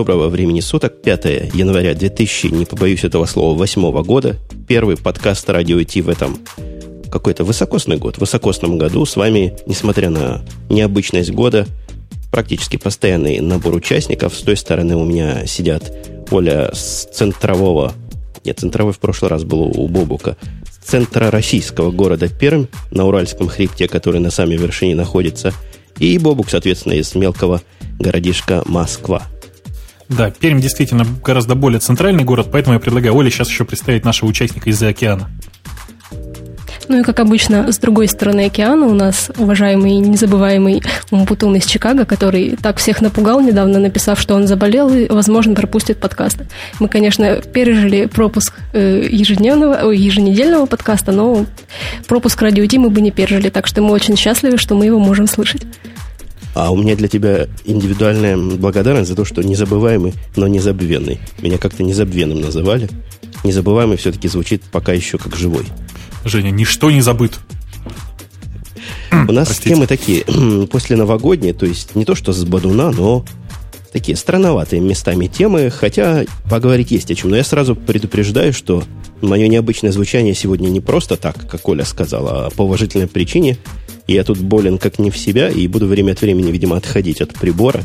доброго времени суток. 5 января 2000, не побоюсь этого слова, 8 года. Первый подкаст «Радио Ти» в этом какой-то высокосный год. Высокосном году с вами, несмотря на необычность года, практически постоянный набор участников. С той стороны у меня сидят Оля с центрового... Нет, центровой в прошлый раз был у Бобука. С центра российского города Пермь на Уральском хребте, который на самой вершине находится. И Бобук, соответственно, из мелкого городишка Москва. Да, Пермь действительно гораздо более центральный город, поэтому я предлагаю Оле сейчас еще представить нашего участника из-за океана. Ну и, как обычно, с другой стороны океана у нас уважаемый незабываемый Умпутун из Чикаго, который так всех напугал недавно, написав, что он заболел и, возможно, пропустит подкасты. Мы, конечно, пережили пропуск э, ежедневного, ой, еженедельного подкаста, но пропуск радио мы бы не пережили, так что мы очень счастливы, что мы его можем слышать. А у меня для тебя индивидуальная благодарность за то, что незабываемый, но незабвенный. Меня как-то незабвенным называли. Незабываемый все-таки звучит пока еще как живой. Женя, ничто не забыт. У нас Простите. темы такие, после новогодние, то есть не то что с Бадуна, но такие странноватые местами темы, хотя поговорить есть о чем. Но я сразу предупреждаю, что мое необычное звучание сегодня не просто так, как Оля сказала, а по уважительной причине. Я тут болен как не в себя и буду время от времени, видимо, отходить от прибора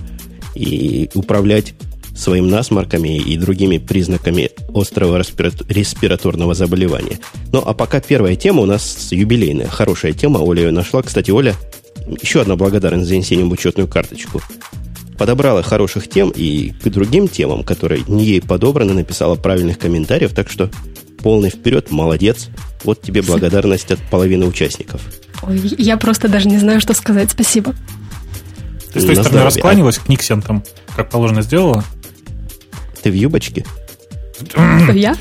и управлять своим насморками и другими признаками острого респираторного заболевания. Ну, а пока первая тема у нас юбилейная. Хорошая тема. Оля ее нашла. Кстати, Оля, еще одна благодарность за инсениум учетную карточку. Подобрала хороших тем и к другим темам, которые не ей подобраны, написала правильных комментариев. Так что полный вперед, молодец. Вот тебе благодарность от половины участников. Ой, я просто даже не знаю, что сказать. Спасибо. Ты с той стороны раскланялась к Никсентам, как положено сделала? Ты в юбочке? Я?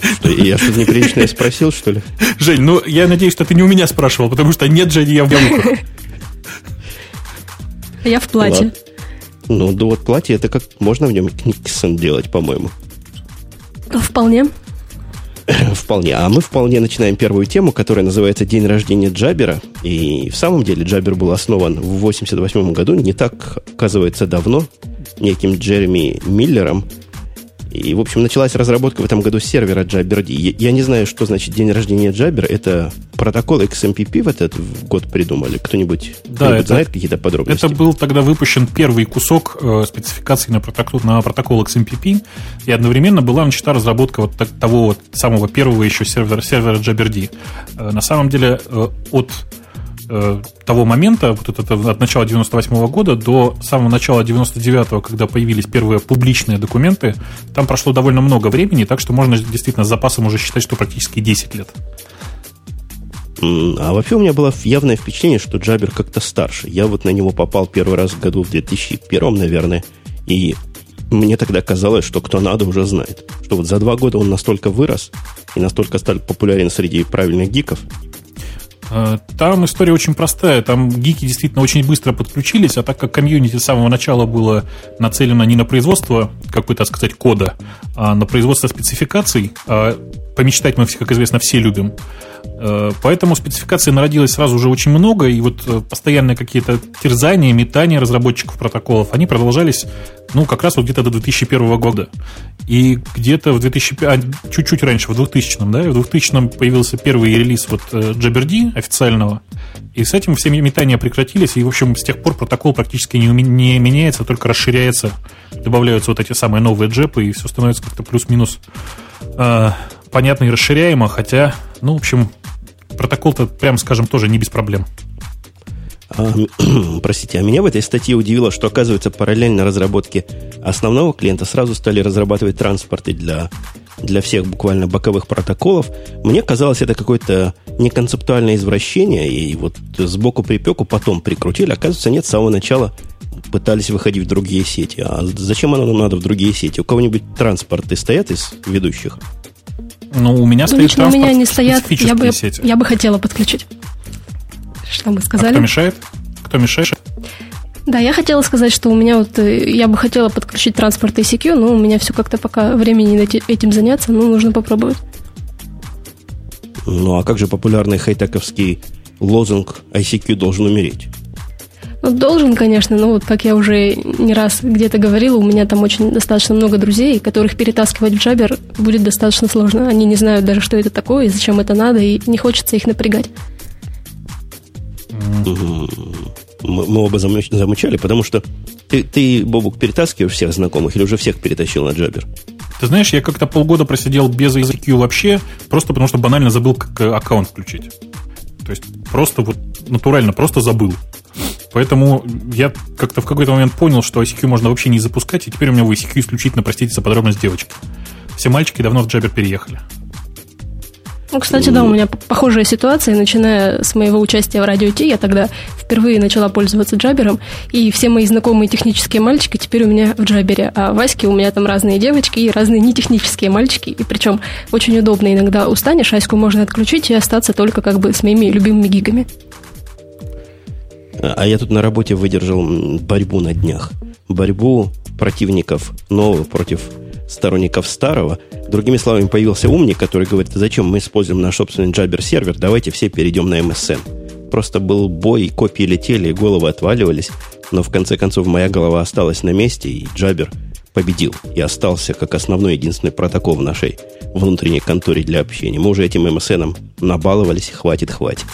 Что, я что-то неприличное спросил, что ли? Жень, ну я надеюсь, что ты не у меня спрашивал, потому что нет, Жень, я в Я в платье. Ладно. Ну, да вот платье, это как можно в нем Никсон делать, по-моему. Вполне. Вполне. А мы вполне начинаем первую тему, которая называется «День рождения Джабера». И в самом деле Джабер был основан в 1988 году, не так, оказывается, давно, неким Джереми Миллером – и, в общем, началась разработка в этом году сервера JabberD. Я, я не знаю, что значит день рождения Jabber. Это протокол XMPP в этот год придумали? Кто-нибудь, да, кто это, знает какие-то подробности? Это был тогда выпущен первый кусок э, спецификации на протокол, на протокол XMPP, и одновременно была начата разработка вот так, того вот самого первого еще сервера, сервера JabberD. Э, на самом деле э, от э, того момента, вот это, от начала 98 -го года до самого начала 99-го, когда появились первые публичные документы, там прошло довольно много времени, так что можно действительно с запасом уже считать, что практически 10 лет. А вообще у меня было явное впечатление, что Джабер как-то старше. Я вот на него попал первый раз в году в 2001, наверное, и мне тогда казалось, что кто надо уже знает. Что вот за два года он настолько вырос и настолько стал популярен среди правильных гиков, Э, там история очень простая. Там гики действительно очень быстро подключились, а так как комьюнити с самого начала было нацелено не на производство какой-то, так сказать, кода, а на производство спецификаций, а помечтать мы, как известно, все любим, Э, поэтому спецификаций народилось сразу же очень много, и вот э, постоянные какие-то терзания, метания разработчиков протоколов, они продолжались, ну, как раз вот где-то до 2001 года. И где-то в 2005, а, чуть-чуть раньше, в 2000 да, в 2000 появился первый релиз вот э, официального, и с этим все метания прекратились, и, в общем, с тех пор протокол практически не, не меняется, только расширяется, добавляются вот эти самые новые джепы, и все становится как-то плюс-минус понятно и расширяемо, хотя, ну, в общем, протокол-то, прям скажем, тоже не без проблем. А, простите, а меня в этой статье удивило, что, оказывается, параллельно разработке основного клиента сразу стали разрабатывать транспорты для, для всех буквально боковых протоколов. Мне казалось, это какое-то неконцептуальное извращение, и вот сбоку припеку потом прикрутили. Оказывается, нет, с самого начала пытались выходить в другие сети. А зачем оно нам надо в другие сети? У кого-нибудь транспорты стоят из ведущих? Ну, у меня ну, стоит лично у меня не стоят. Я бы, сети. я бы хотела подключить. Что мы сказали? А кто мешает? Кто мешает? Да, я хотела сказать, что у меня вот, э, я бы хотела подключить транспорт ICQ, но у меня все как-то пока времени не этим заняться, но нужно попробовать. Ну, а как же популярный хайтековский лозунг ICQ должен умереть? Ну, должен, конечно, но вот как я уже не раз где-то говорила, у меня там очень достаточно много друзей, которых перетаскивать в Jabber будет достаточно сложно. Они не знают даже, что это такое и зачем это надо, и не хочется их напрягать. Мы, мы оба замучали, потому что ты, ты, Бобук, перетаскиваешь всех знакомых или уже всех перетащил на Jabber? Ты знаешь, я как-то полгода просидел без ICQ вообще, просто потому что банально забыл как аккаунт включить. То есть просто вот натурально, просто забыл. Поэтому я как-то в какой-то момент понял, что ICQ можно вообще не запускать, и теперь у меня в ICQ исключительно, простите за подробность, девочки. Все мальчики давно в Jabber переехали. Ну, кстати, да, у меня похожая ситуация, начиная с моего участия в Радио Ти, я тогда впервые начала пользоваться джабером, и все мои знакомые технические мальчики теперь у меня в джабере, а Ваське у меня там разные девочки и разные нетехнические мальчики, и причем очень удобно иногда устанешь, Аську можно отключить и остаться только как бы с моими любимыми гигами. А я тут на работе выдержал борьбу на днях. Борьбу противников нового против сторонников старого. Другими словами, появился умник, который говорит, зачем мы используем наш собственный Jabber сервер, давайте все перейдем на MSN. Просто был бой, копии летели, головы отваливались, но в конце концов моя голова осталась на месте, и Jabber победил и остался как основной единственный протокол в нашей внутренней конторе для общения. Мы уже этим MSN набаловались, хватит, хватит.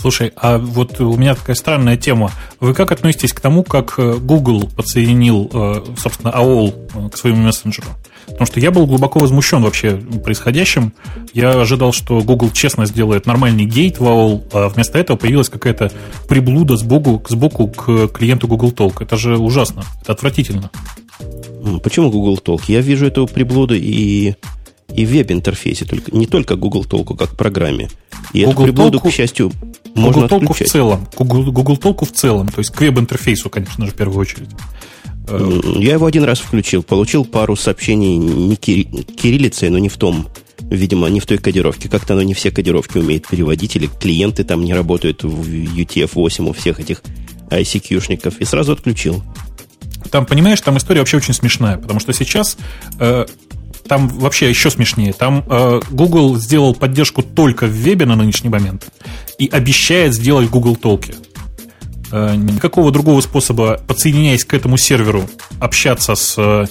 Слушай, а вот у меня такая странная тема. Вы как относитесь к тому, как э, Google подсоединил, э, собственно, AOL э, к своему мессенджеру? Потому что я был глубоко возмущен вообще происходящим. Я ожидал, что Google честно сделает нормальный гейт в AOL, а вместо этого появилась какая-то приблуда сбоку, сбоку к клиенту Google Talk. Это же ужасно, это отвратительно. Почему Google Talk? Я вижу эту приблуду и и в веб-интерфейсе, только, не только Google Толку как программе. И Google эту приблуду, к счастью, можно Google Толку в целом. Google, Google Толку в целом, то есть к веб-интерфейсу, конечно же, в первую очередь. Я его один раз включил, получил пару сообщений не кириллицей, но не в том, видимо, не в той кодировке. Как-то оно не все кодировки умеет переводить, или клиенты там не работают в UTF-8 у всех этих ICQ-шников, и сразу отключил. Там, понимаешь, там история вообще очень смешная, потому что сейчас э, там вообще еще смешнее. Там э, Google сделал поддержку только в вебе на нынешний момент и обещает сделать Google Толки. Э, никакого другого способа, подсоединяясь к этому серверу, общаться с, э,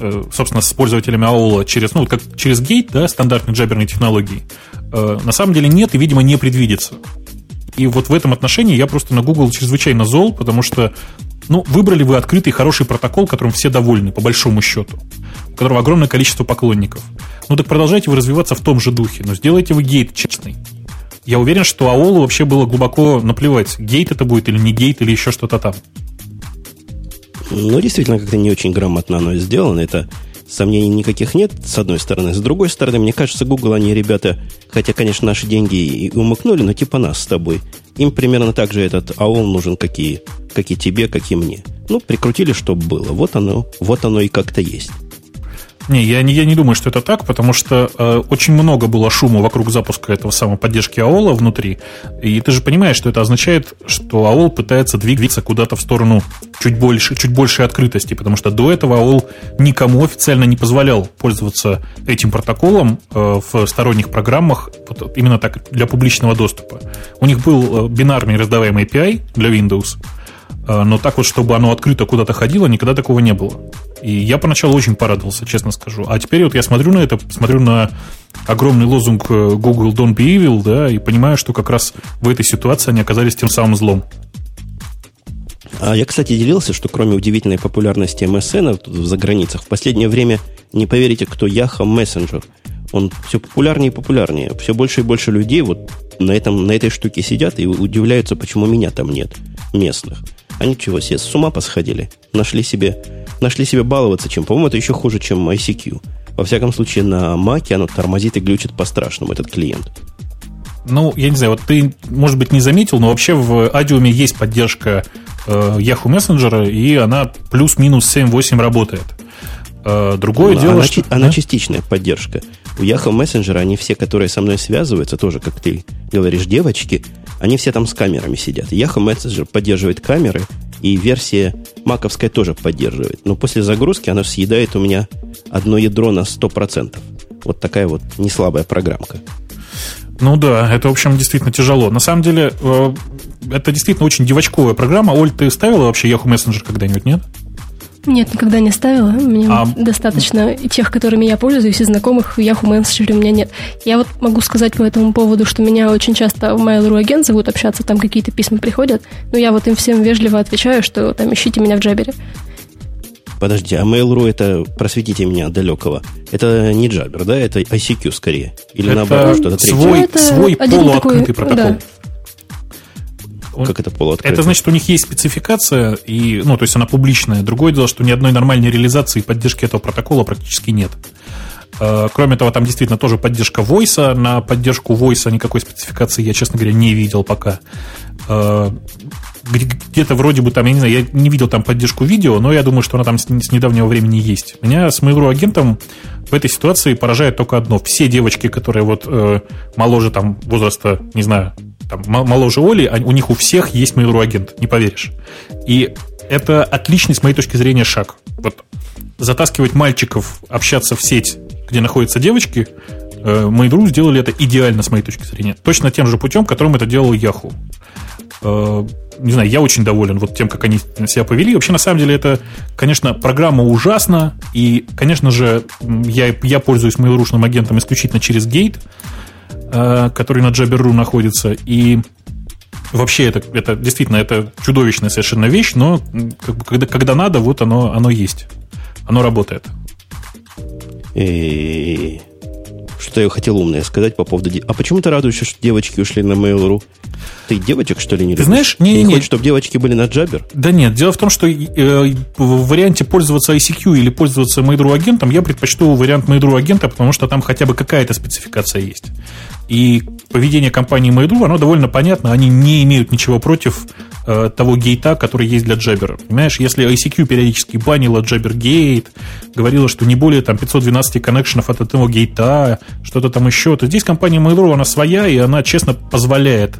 э собственно, с пользователями AOL через, ну, как через гейт, да, стандартной джаберной технологии, э, на самом деле нет и, видимо, не предвидится. И вот в этом отношении я просто на Google чрезвычайно зол, потому что ну, выбрали вы открытый хороший протокол, которым все довольны, по большому счету, у которого огромное количество поклонников. Ну так продолжайте вы развиваться в том же духе, но сделайте вы гейт честный. Я уверен, что AOL вообще было глубоко наплевать, гейт это будет или не гейт, или еще что-то там. Ну, действительно, как-то не очень грамотно оно сделано. Это сомнений никаких нет, с одной стороны. С другой стороны, мне кажется, Google, они ребята, хотя, конечно, наши деньги и умыкнули, но типа нас с тобой. Им примерно так же этот AOL нужен, как и, как и тебе, как и мне. Ну, прикрутили, чтобы было. Вот оно, вот оно и как-то есть. Не, я не, я не думаю, что это так, потому что э, очень много было шума вокруг запуска этого самого поддержки AOL внутри. И ты же понимаешь, что это означает, что AOL пытается двигаться куда-то в сторону чуть больше, чуть большей открытости, потому что до этого AOL никому официально не позволял пользоваться этим протоколом э, в сторонних программах именно так для публичного доступа. У них был э, бинарный раздаваемый API для Windows, но так вот, чтобы оно открыто куда-то ходило, никогда такого не было. И я поначалу очень порадовался, честно скажу. А теперь вот я смотрю на это, смотрю на огромный лозунг э, Google Don't Be Evil, да, и понимаю, что как раз в этой ситуации они оказались тем самым злом. А я, кстати, делился, что кроме удивительной популярности MSN за границах, в последнее время, не поверите, кто Yahoo Messenger. Он все популярнее и популярнее. Все больше и больше людей вот на, этом, на этой штуке сидят и удивляются, почему меня там нет, местных. Они чего, все с ума посходили? Нашли себе, нашли себе баловаться чем? По-моему, это еще хуже, чем ICQ. Во всяком случае, на Маке оно тормозит и глючит по-страшному, этот клиент. Ну, я не знаю, вот ты, может быть, не заметил, но вообще в Адиуме есть поддержка э, Yahoo Messenger, и она плюс-минус 7-8 работает. Э, другое ну, дело, она, что... Она да? частичная поддержка. У Yahoo Messenger они все, которые со мной связываются, тоже, как ты говоришь, девочки, они все там с камерами сидят. Yahoo Messenger поддерживает камеры, и версия маковская тоже поддерживает. Но после загрузки она съедает у меня одно ядро на 100%. Вот такая вот неслабая программка. Ну да, это, в общем, действительно тяжело. На самом деле, э, это действительно очень девочковая программа. Оль, ты ставила вообще Yahoo Messenger когда-нибудь, нет? Нет, никогда не ставила. Мне а... достаточно тех, которыми я пользуюсь, и знакомых в Yahoo Messenger у меня нет. Я вот могу сказать по этому поводу, что меня очень часто в Mail.ru агент зовут общаться, там какие-то письма приходят, но я вот им всем вежливо отвечаю, что там ищите меня в Джабере. Подожди, а Mail.ru это, просветите меня далекого, это не Jabber, да? Это ICQ скорее? Или это наоборот, что-то третье? Свой, это свой полуоткрытый такой, протокол. Да. Как это полуоткрытый? Это значит, у них есть спецификация, и, ну, то есть она публичная. Другое дело, что ни одной нормальной реализации и поддержки этого протокола практически нет. Э, кроме того, там действительно тоже поддержка Voice. На поддержку Voice никакой спецификации я, честно говоря, не видел пока. Э, где-то вроде бы там, я не знаю, я не видел там поддержку видео, но я думаю, что она там с недавнего времени есть. Меня с Mail.ru агентом в этой ситуации поражает только одно. Все девочки, которые вот э, моложе там возраста, не знаю, там, моложе Оли, у них у всех есть Mail.ru агент, не поверишь. И это отличный, с моей точки зрения, шаг. Вот затаскивать мальчиков общаться в сеть, где находятся девочки, э, Mail.ru сделали это идеально, с моей точки зрения. Точно тем же путем, которым это делал Yahoo. Э, не знаю, я очень доволен вот тем, как они себя повели. Вообще, на самом деле, это, конечно, программа ужасна, и, конечно же, я, я пользуюсь mail.ru агентом исключительно через э, который на Jabber.ru находится, и вообще это, это действительно это чудовищная совершенно вещь, но как бы, когда, когда надо, вот оно, оно есть. Оно работает. И что я хотел умное сказать по поводу... А почему ты радуешься, что девочки ушли на Mail.ru? Ты девочек, что ли, не Ты любишь? знаешь, не, не, не, хочешь, чтобы девочки были на Jabber? Да нет, дело в том, что э, в варианте пользоваться ICQ или пользоваться Mail.ru агентом я предпочту вариант Mail.ru агента, потому что там хотя бы какая-то спецификация есть. И поведение компании Mail.ru, оно довольно понятно, они не имеют ничего против э, того гейта, который есть для Jabber. Понимаешь, если ICQ периодически банила Jabber гейт, говорила, что не более там 512 коннекшенов от этого гейта, что-то там еще, то здесь компания Mail.ru, она своя, и она честно позволяет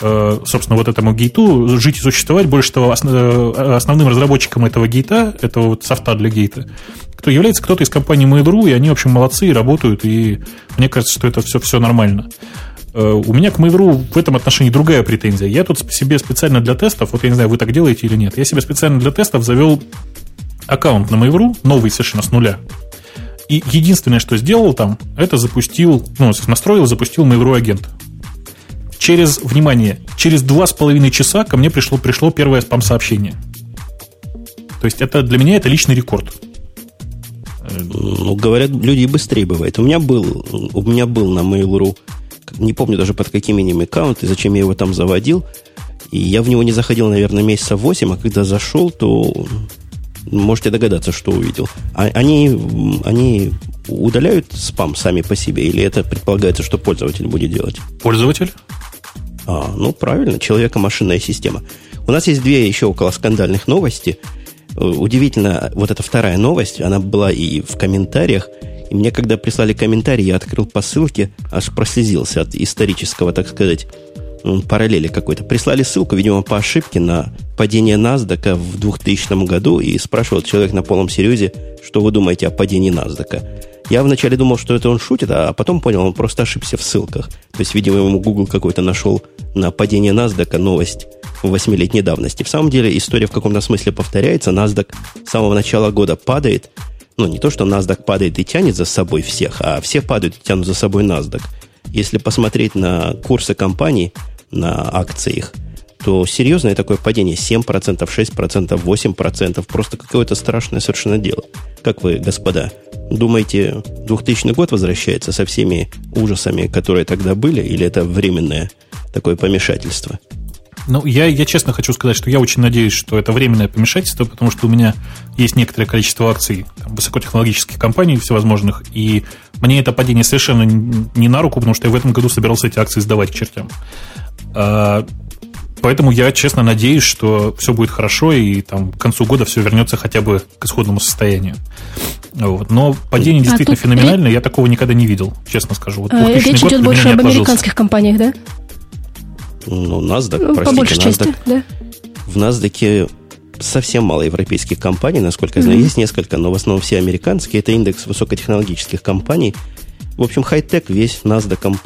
собственно, вот этому гейту жить и существовать. Больше того, э, основным разработчиком этого гейта, этого вот софта для гейта, кто является кто-то из компании Mail.ru, и они, в общем, молодцы работают, и мне кажется, что это все, все нормально. Э, у меня к Mail.ru в этом отношении другая претензия. Я тут себе специально для тестов, вот я не знаю, вы так делаете или нет, я себе специально для тестов завел аккаунт на Mail.ru, новый совершенно с нуля. И единственное, что сделал там, это запустил, ну, настроил, запустил Mail.ru агент через, внимание, через два с половиной часа ко мне пришло, пришло первое спам-сообщение. То есть это для меня это личный рекорд. Ну, говорят, люди быстрее бывает. У меня был, у меня был на Mail.ru, не помню даже под каким именем аккаунт и зачем я его там заводил. И я в него не заходил, наверное, месяца 8, а когда зашел, то можете догадаться, что увидел. А, они, они удаляют спам сами по себе, или это предполагается, что пользователь будет делать? Пользователь? А, ну, правильно, человека-машинная система. У нас есть две еще около скандальных новости. Э, удивительно, вот эта вторая новость, она была и в комментариях. И мне, когда прислали комментарий, я открыл по ссылке, аж прослезился от исторического, так сказать, параллели какой-то. Прислали ссылку, видимо, по ошибке на падение NASDAQ в 2000 году и спрашивал человек на полном серьезе, что вы думаете о падении NASDAQ. Я вначале думал, что это он шутит, а потом понял, он просто ошибся в ссылках. То есть, видимо, ему Google какой-то нашел на падение NASDAQ новость восьмилетней давности. В самом деле история в каком-то смысле повторяется. NASDAQ с самого начала года падает. Ну, не то, что NASDAQ падает и тянет за собой всех, а все падают и тянут за собой NASDAQ. Если посмотреть на курсы компаний, на акции их, то серьезное такое падение 7%, 6%, 8%, просто какое-то страшное совершенно дело. Как вы, господа, думаете, 2000 год возвращается со всеми ужасами, которые тогда были, или это временное такое помешательство? Ну, я, я честно хочу сказать, что я очень надеюсь, что это временное помешательство, потому что у меня есть некоторое количество акций там, высокотехнологических компаний всевозможных, и мне это падение совершенно не на руку, потому что я в этом году собирался эти акции сдавать к чертям. Поэтому я честно надеюсь, что все будет хорошо, и там к концу года все вернется хотя бы к исходному состоянию. Вот. Но падение а действительно феноменальное, я такого никогда не видел, честно скажу. Вот а, речь идет больше об американских компаниях, да? Ну, NASDAQ, ну, простите, по большей NASDAQ. части, да. В NASDAQ совсем мало европейских компаний, насколько я знаю. Mm-hmm. Есть несколько, но в основном все американские. Это индекс высокотехнологических компаний. В общем, хай-тек весь NASDAQ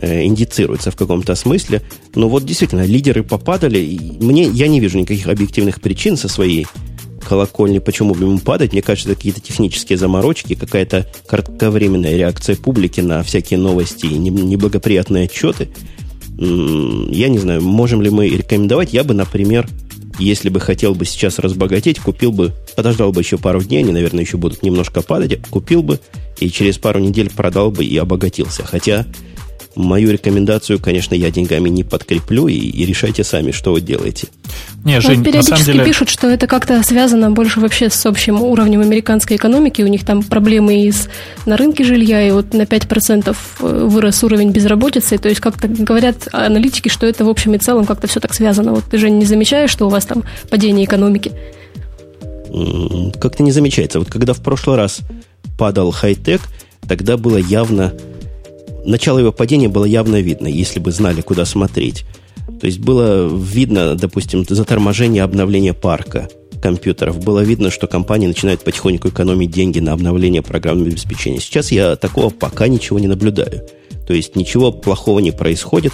индицируется в каком-то смысле. Но вот действительно, лидеры попадали. И мне, я не вижу никаких объективных причин со своей колокольни, почему бы ему падать. Мне кажется, это какие-то технические заморочки, какая-то кратковременная реакция публики на всякие новости и неблагоприятные отчеты. Я не знаю, можем ли мы рекомендовать. Я бы, например, если бы хотел бы сейчас разбогатеть, купил бы, подождал бы еще пару дней, они, наверное, еще будут немножко падать, купил бы и через пару недель продал бы и обогатился. Хотя Мою рекомендацию, конечно, я деньгами не подкреплю, и, и решайте сами, что вы делаете. Не, Жень, вот периодически на самом деле... пишут, что это как-то связано больше вообще с общим уровнем американской экономики. У них там проблемы и с, на рынке жилья, и вот на 5% э, вырос уровень безработицы. То есть как-то говорят аналитики, что это в общем и целом как-то все так связано. Вот ты же не замечаешь, что у вас там падение экономики? Как-то не замечается. Вот когда в прошлый раз падал хай-тек, тогда было явно начало его падения было явно видно, если бы знали, куда смотреть. То есть было видно, допустим, заторможение обновления парка компьютеров. Было видно, что компании начинают потихоньку экономить деньги на обновление программного обеспечения. Сейчас я такого пока ничего не наблюдаю. То есть ничего плохого не происходит.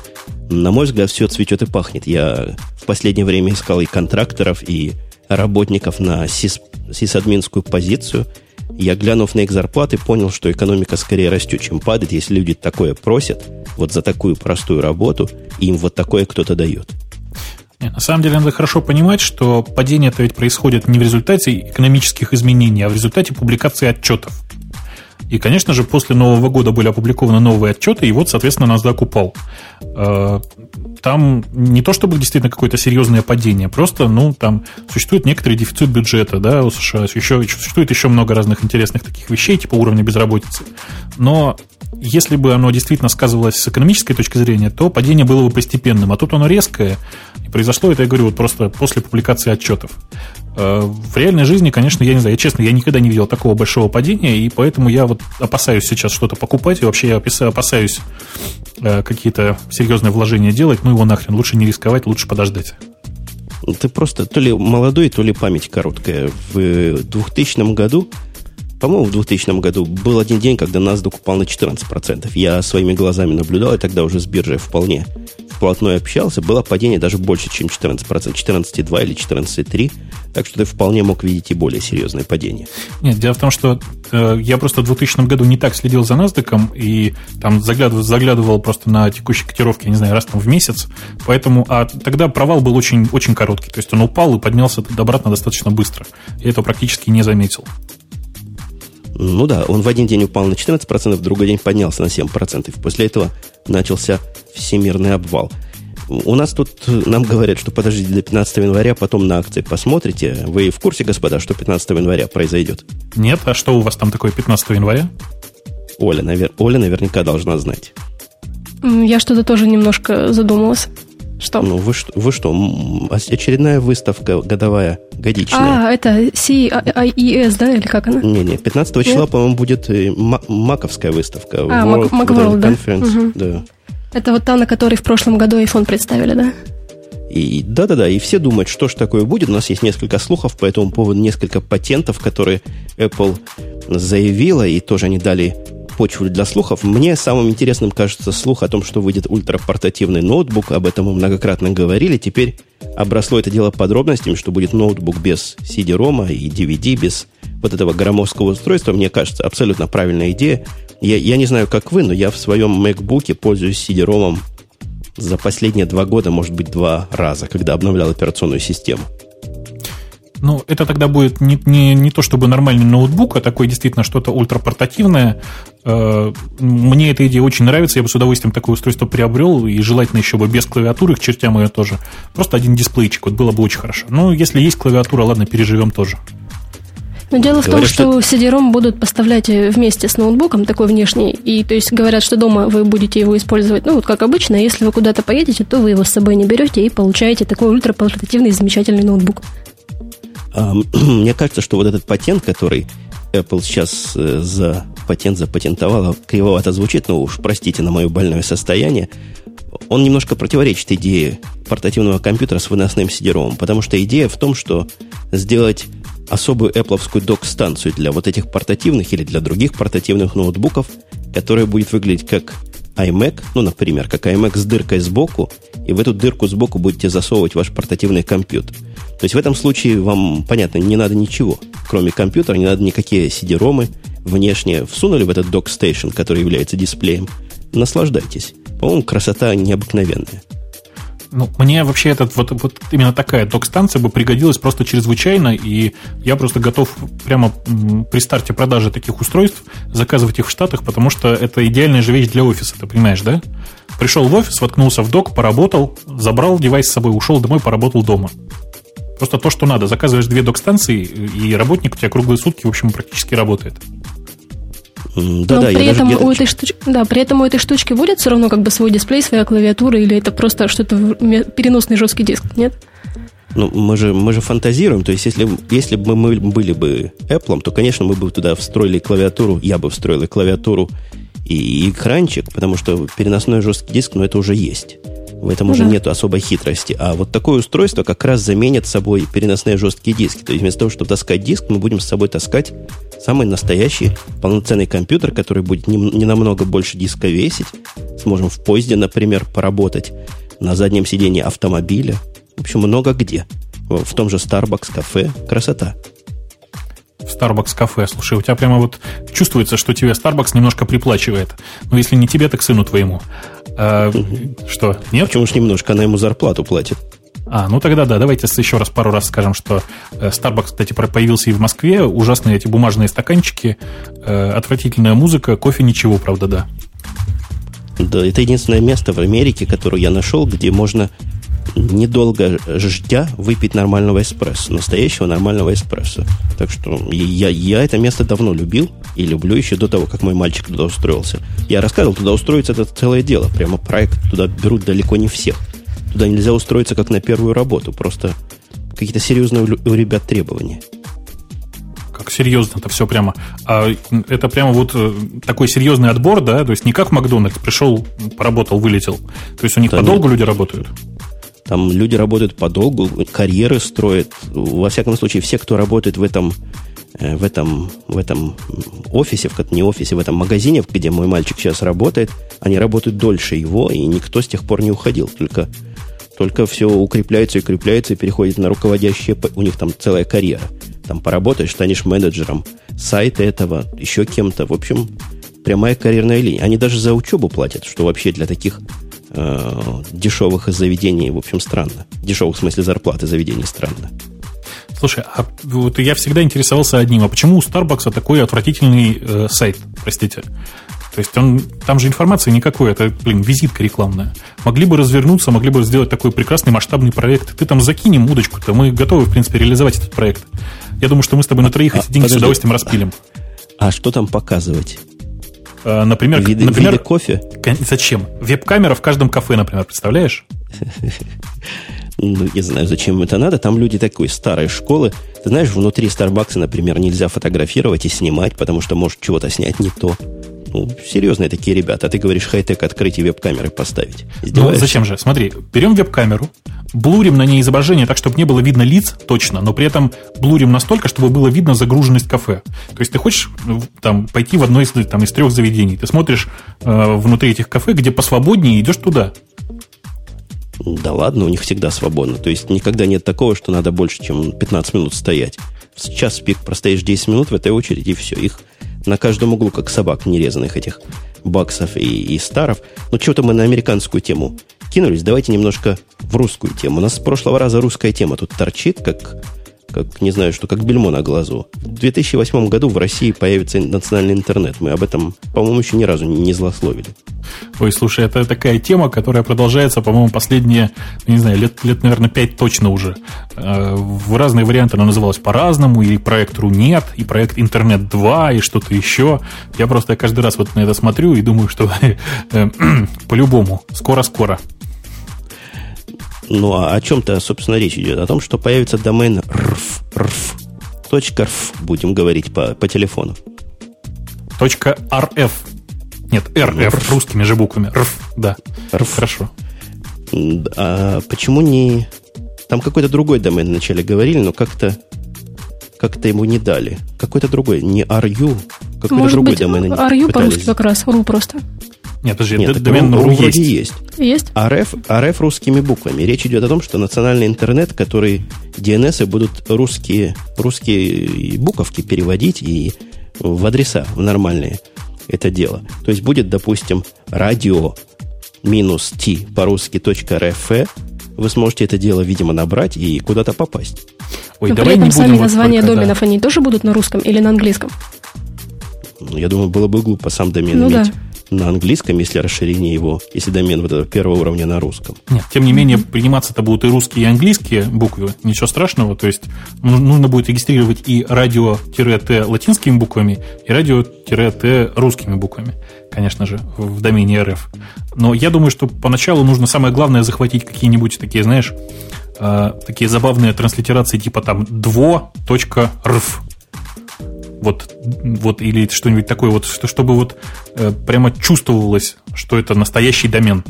На мой взгляд, все цветет и пахнет. Я в последнее время искал и контракторов, и работников на сис, сисадминскую позицию – я, глянув на их зарплаты, понял, что экономика скорее растет, чем падает, если люди такое просят, вот за такую простую работу, и им вот такое кто-то дает. На самом деле надо хорошо понимать, что падение это ведь происходит не в результате экономических изменений, а в результате публикации отчетов. И, конечно же, после Нового года были опубликованы новые отчеты, и вот, соответственно, NASDAQ упал. Э, там не то чтобы действительно какое-то серьезное падение, просто, ну, там существует некоторый дефицит бюджета, да, у США, еще, существует еще много разных интересных таких вещей, типа уровня безработицы. Но если бы оно действительно сказывалось с экономической точки зрения, то падение было бы постепенным, а тут оно резкое, и произошло это, я говорю, вот просто после публикации отчетов. Э, в реальной жизни, конечно, я не знаю, я честно, я никогда не видел такого большого падения, и поэтому я вот опасаюсь сейчас что-то покупать, и вообще я опасаюсь э, какие-то серьезные вложения делать, ну его нахрен, лучше не рисковать, лучше подождать. Ты просто то ли молодой, то ли память короткая. В 2000 году, по-моему, в 2000 году был один день, когда NASDAQ упал на 14%. Я своими глазами наблюдал, и тогда уже с биржей вполне вплотную общался, было падение даже больше, чем 14%, 14,2 или 14,3%. Так что ты вполне мог видеть и более серьезное падение. Нет, дело в том, что э, я просто в 2000 году не так следил за NASDAQ и там заглядывал, заглядывал просто на текущие котировки, я не знаю, раз там в месяц. Поэтому, а тогда провал был очень, очень короткий. То есть он упал и поднялся обратно достаточно быстро. Я этого практически не заметил. Ну да, он в один день упал на 14%, в другой день поднялся на 7%. И после этого начался всемирный обвал. У нас тут нам говорят, что подождите до 15 января, потом на акции посмотрите. Вы в курсе, господа, что 15 января произойдет? Нет, а что у вас там такое 15 января? Оля, навер... Оля наверняка должна знать. Я что-то тоже немножко задумалась. Что? Ну, вы что, вы что, очередная выставка годовая, годичная. А, это CIES, да, или как она? Не-не, 15 числа, по-моему, будет маковская выставка. А, World, Macworld, да? Conference, угу. да. Это вот та, на которой в прошлом году iPhone представили, да? И да-да-да, и все думают, что ж такое будет. У нас есть несколько слухов по этому поводу, несколько патентов, которые Apple заявила, и тоже они дали почву для слухов. Мне самым интересным кажется слух о том, что выйдет ультрапортативный ноутбук. Об этом мы многократно говорили. Теперь обросло это дело подробностями, что будет ноутбук без CD-ROM и DVD, без вот этого громоздкого устройства. Мне кажется, абсолютно правильная идея. Я, я не знаю, как вы, но я в своем MacBook пользуюсь CD-ROM за последние два года, может быть, два раза, когда обновлял операционную систему. Ну, это тогда будет не, не, не то чтобы нормальный ноутбук, а такое действительно что-то ультрапортативное. Э, мне эта идея очень нравится, я бы с удовольствием такое устройство приобрел, и желательно еще бы без клавиатуры, к чертям ее тоже. Просто один дисплейчик, вот было бы очень хорошо. Ну, если есть клавиатура, ладно, переживем тоже. Но дело говорят, в том, что, что CD-ROM будут поставлять вместе с ноутбуком, такой внешний, и то есть говорят, что дома вы будете его использовать, ну вот как обычно, если вы куда-то поедете, то вы его с собой не берете и получаете такой ультрапортативный замечательный ноутбук. Мне кажется, что вот этот патент, который Apple сейчас э, за патент запатентовала, кривовато звучит, но уж простите на мое больное состояние, он немножко противоречит идее портативного компьютера с выносным CD-ROM, потому что идея в том, что сделать особую Apple док-станцию для вот этих портативных или для других портативных ноутбуков, которая будет выглядеть как iMac, ну, например, как iMac с дыркой сбоку, и в эту дырку сбоку будете засовывать ваш портативный компьютер. То есть в этом случае вам, понятно, не надо ничего. Кроме компьютера, не надо никакие CD-ромы внешне. Всунули в этот док-стейшн, который является дисплеем. Наслаждайтесь. По-моему, красота необыкновенная. Ну, мне вообще этот, вот, вот именно такая док-станция бы пригодилась просто чрезвычайно, и я просто готов прямо при старте продажи таких устройств заказывать их в Штатах, потому что это идеальная же вещь для офиса, ты понимаешь, да? Пришел в офис, воткнулся в док, поработал, забрал девайс с собой, ушел домой, поработал дома. Просто то, что надо. Заказываешь две док-станции, и работник у тебя круглые сутки, в общем, практически работает. Да, да, при этом у этой штуч... да, при этом у этой штучки будет все равно как бы свой дисплей, своя клавиатура, или это просто что-то переносный жесткий диск, нет? Ну, мы же, мы же фантазируем. То есть, если, если бы мы были бы Apple, то, конечно, мы бы туда встроили клавиатуру, я бы встроил клавиатуру и экранчик, потому что переносной жесткий диск, ну, это уже есть. В этом уже да. нет особой хитрости. А вот такое устройство как раз заменит собой переносные жесткие диски. То есть вместо того, чтобы таскать диск, мы будем с собой таскать самый настоящий полноценный компьютер, который будет не, не намного больше диска весить. Сможем в поезде, например, поработать. На заднем сидении автомобиля. В общем, много где. В том же Starbucks кафе. Красота в Starbucks кафе. Слушай, у тебя прямо вот чувствуется, что тебе Starbucks немножко приплачивает. Ну, если не тебе, так сыну твоему. А, что, нет? Почему ж немножко она ему зарплату платит? А, ну тогда да, давайте еще раз пару раз скажем, что э, Starbucks, кстати, появился и в Москве. Ужасные эти бумажные стаканчики, э, отвратительная музыка, кофе ничего, правда, да. Да, это единственное место в Америке, которое я нашел, где можно недолго ждя выпить нормального эспрессо, настоящего нормального эспрессо. Так что я, я это место давно любил и люблю еще до того, как мой мальчик туда устроился. Я рассказывал, туда устроиться это целое дело. Прямо проект туда берут далеко не всех. Туда нельзя устроиться как на первую работу. Просто какие-то серьезные у ребят требования как серьезно это все прямо. А это прямо вот э, такой серьезный отбор, да? То есть не как Макдональдс пришел, поработал, вылетел. То есть у них да подолгу нет. люди работают? Там люди работают подолгу, карьеры строят. Во всяком случае, все, кто работает в этом, э, в этом, в этом офисе, в, не офисе, в этом магазине, где мой мальчик сейчас работает, они работают дольше его, и никто с тех пор не уходил. Только, только все укрепляется и укрепляется и переходит на руководящие... У них там целая карьера. Там поработаешь, станешь менеджером сайта этого, еще кем-то. В общем, прямая карьерная линия. Они даже за учебу платят, что вообще для таких э, дешевых заведений, в общем, странно. Дешевых в смысле зарплаты заведений странно. Слушай, а вот я всегда интересовался одним. А почему у Starbucks такой отвратительный э, сайт, простите? То есть он, там же информации никакой, это, блин, визитка рекламная. Могли бы развернуться, могли бы сделать такой прекрасный масштабный проект. Ты там закинем удочку-то, мы готовы, в принципе, реализовать этот проект. Я думаю, что мы с тобой на троих а, эти деньги подожди. с удовольствием распилим. А что там показывать? Э, например, виды, например виды кофе? Зачем? Веб-камера в каждом кафе, например, представляешь? Ну, я знаю, зачем это надо. Там люди такой старой школы. Ты знаешь, внутри Старбакса, например, нельзя фотографировать и снимать, потому что может чего-то снять не то. Ну, серьезные такие ребята. А ты говоришь, хай-тек открыть и веб-камеры поставить. Ну, зачем же? Смотри, берем веб-камеру, блурим на ней изображение так, чтобы не было видно лиц точно, но при этом блурим настолько, чтобы было видно загруженность кафе. То есть ты хочешь э, там, пойти в одно из, там, из трех заведений, ты смотришь э, внутри этих кафе, где посвободнее, идешь туда. Да ладно, у них всегда свободно. То есть никогда нет такого, что надо больше, чем 15 минут стоять. Сейчас пик простоишь 10 минут в этой очереди, и все. Их на каждом углу, как собак нерезанных этих баксов и, и старов. Ну, чего-то мы на американскую тему кинулись. Давайте немножко в русскую тему. У нас с прошлого раза русская тема тут торчит, как как, не знаю, что, как бельмо на глазу. В 2008 году в России появится национальный интернет. Мы об этом, по-моему, еще ни разу не злословили. Ой, слушай, это такая тема, которая продолжается, по-моему, последние, не знаю, лет, лет, наверное, пять точно уже. Э, в разные варианты она называлась по-разному, и проект Рунет, и проект Интернет 2, и что-то еще. Я просто каждый раз вот на это смотрю и думаю, что э, по-любому, скоро-скоро. Ну, а о чем-то, собственно, речь идет? О том, что появится домен rf, rf, точка .rf, будем говорить по, по телефону. Точка .rf. Нет, RF, русскими же буквами. RF, да. RF. Хорошо. А почему не... Там какой-то другой домен вначале говорили, но как-то как-то ему не дали. Какой-то другой, не RU, какой-то Может другой быть, домен. RU по-русски как раз, RU просто. Нет, подожди, Нет, домен ру- .ру вроде есть. есть. Есть? РФ, РФ русскими буквами. Речь идет о том, что национальный интернет, который DNS будут русские, русские буковки переводить и в адреса, в нормальные это дело. То есть будет, допустим, радио минус t по-русски точка .rf. Вы сможете это дело, видимо, набрать и куда-то попасть. Ой, Но при давай этом не будем сами вот названия только, да. доменов, они тоже будут на русском или на английском? Ну, Я думаю, было бы глупо сам домен Ну иметь да. На английском, если расширение его, если домен вот этого первого уровня на русском. Нет, тем не менее, приниматься-то будут и русские, и английские буквы. Ничего страшного. То есть ну- нужно будет регистрировать и радио-т латинскими буквами, и радио-т русскими буквами, конечно же, в домене РФ. Но я думаю, что поначалу нужно самое главное захватить какие-нибудь такие, знаешь, э, такие забавные транслитерации типа там дво.рф. Вот, вот или что-нибудь такое, вот, что, чтобы вот э, прямо чувствовалось, что это настоящий домен.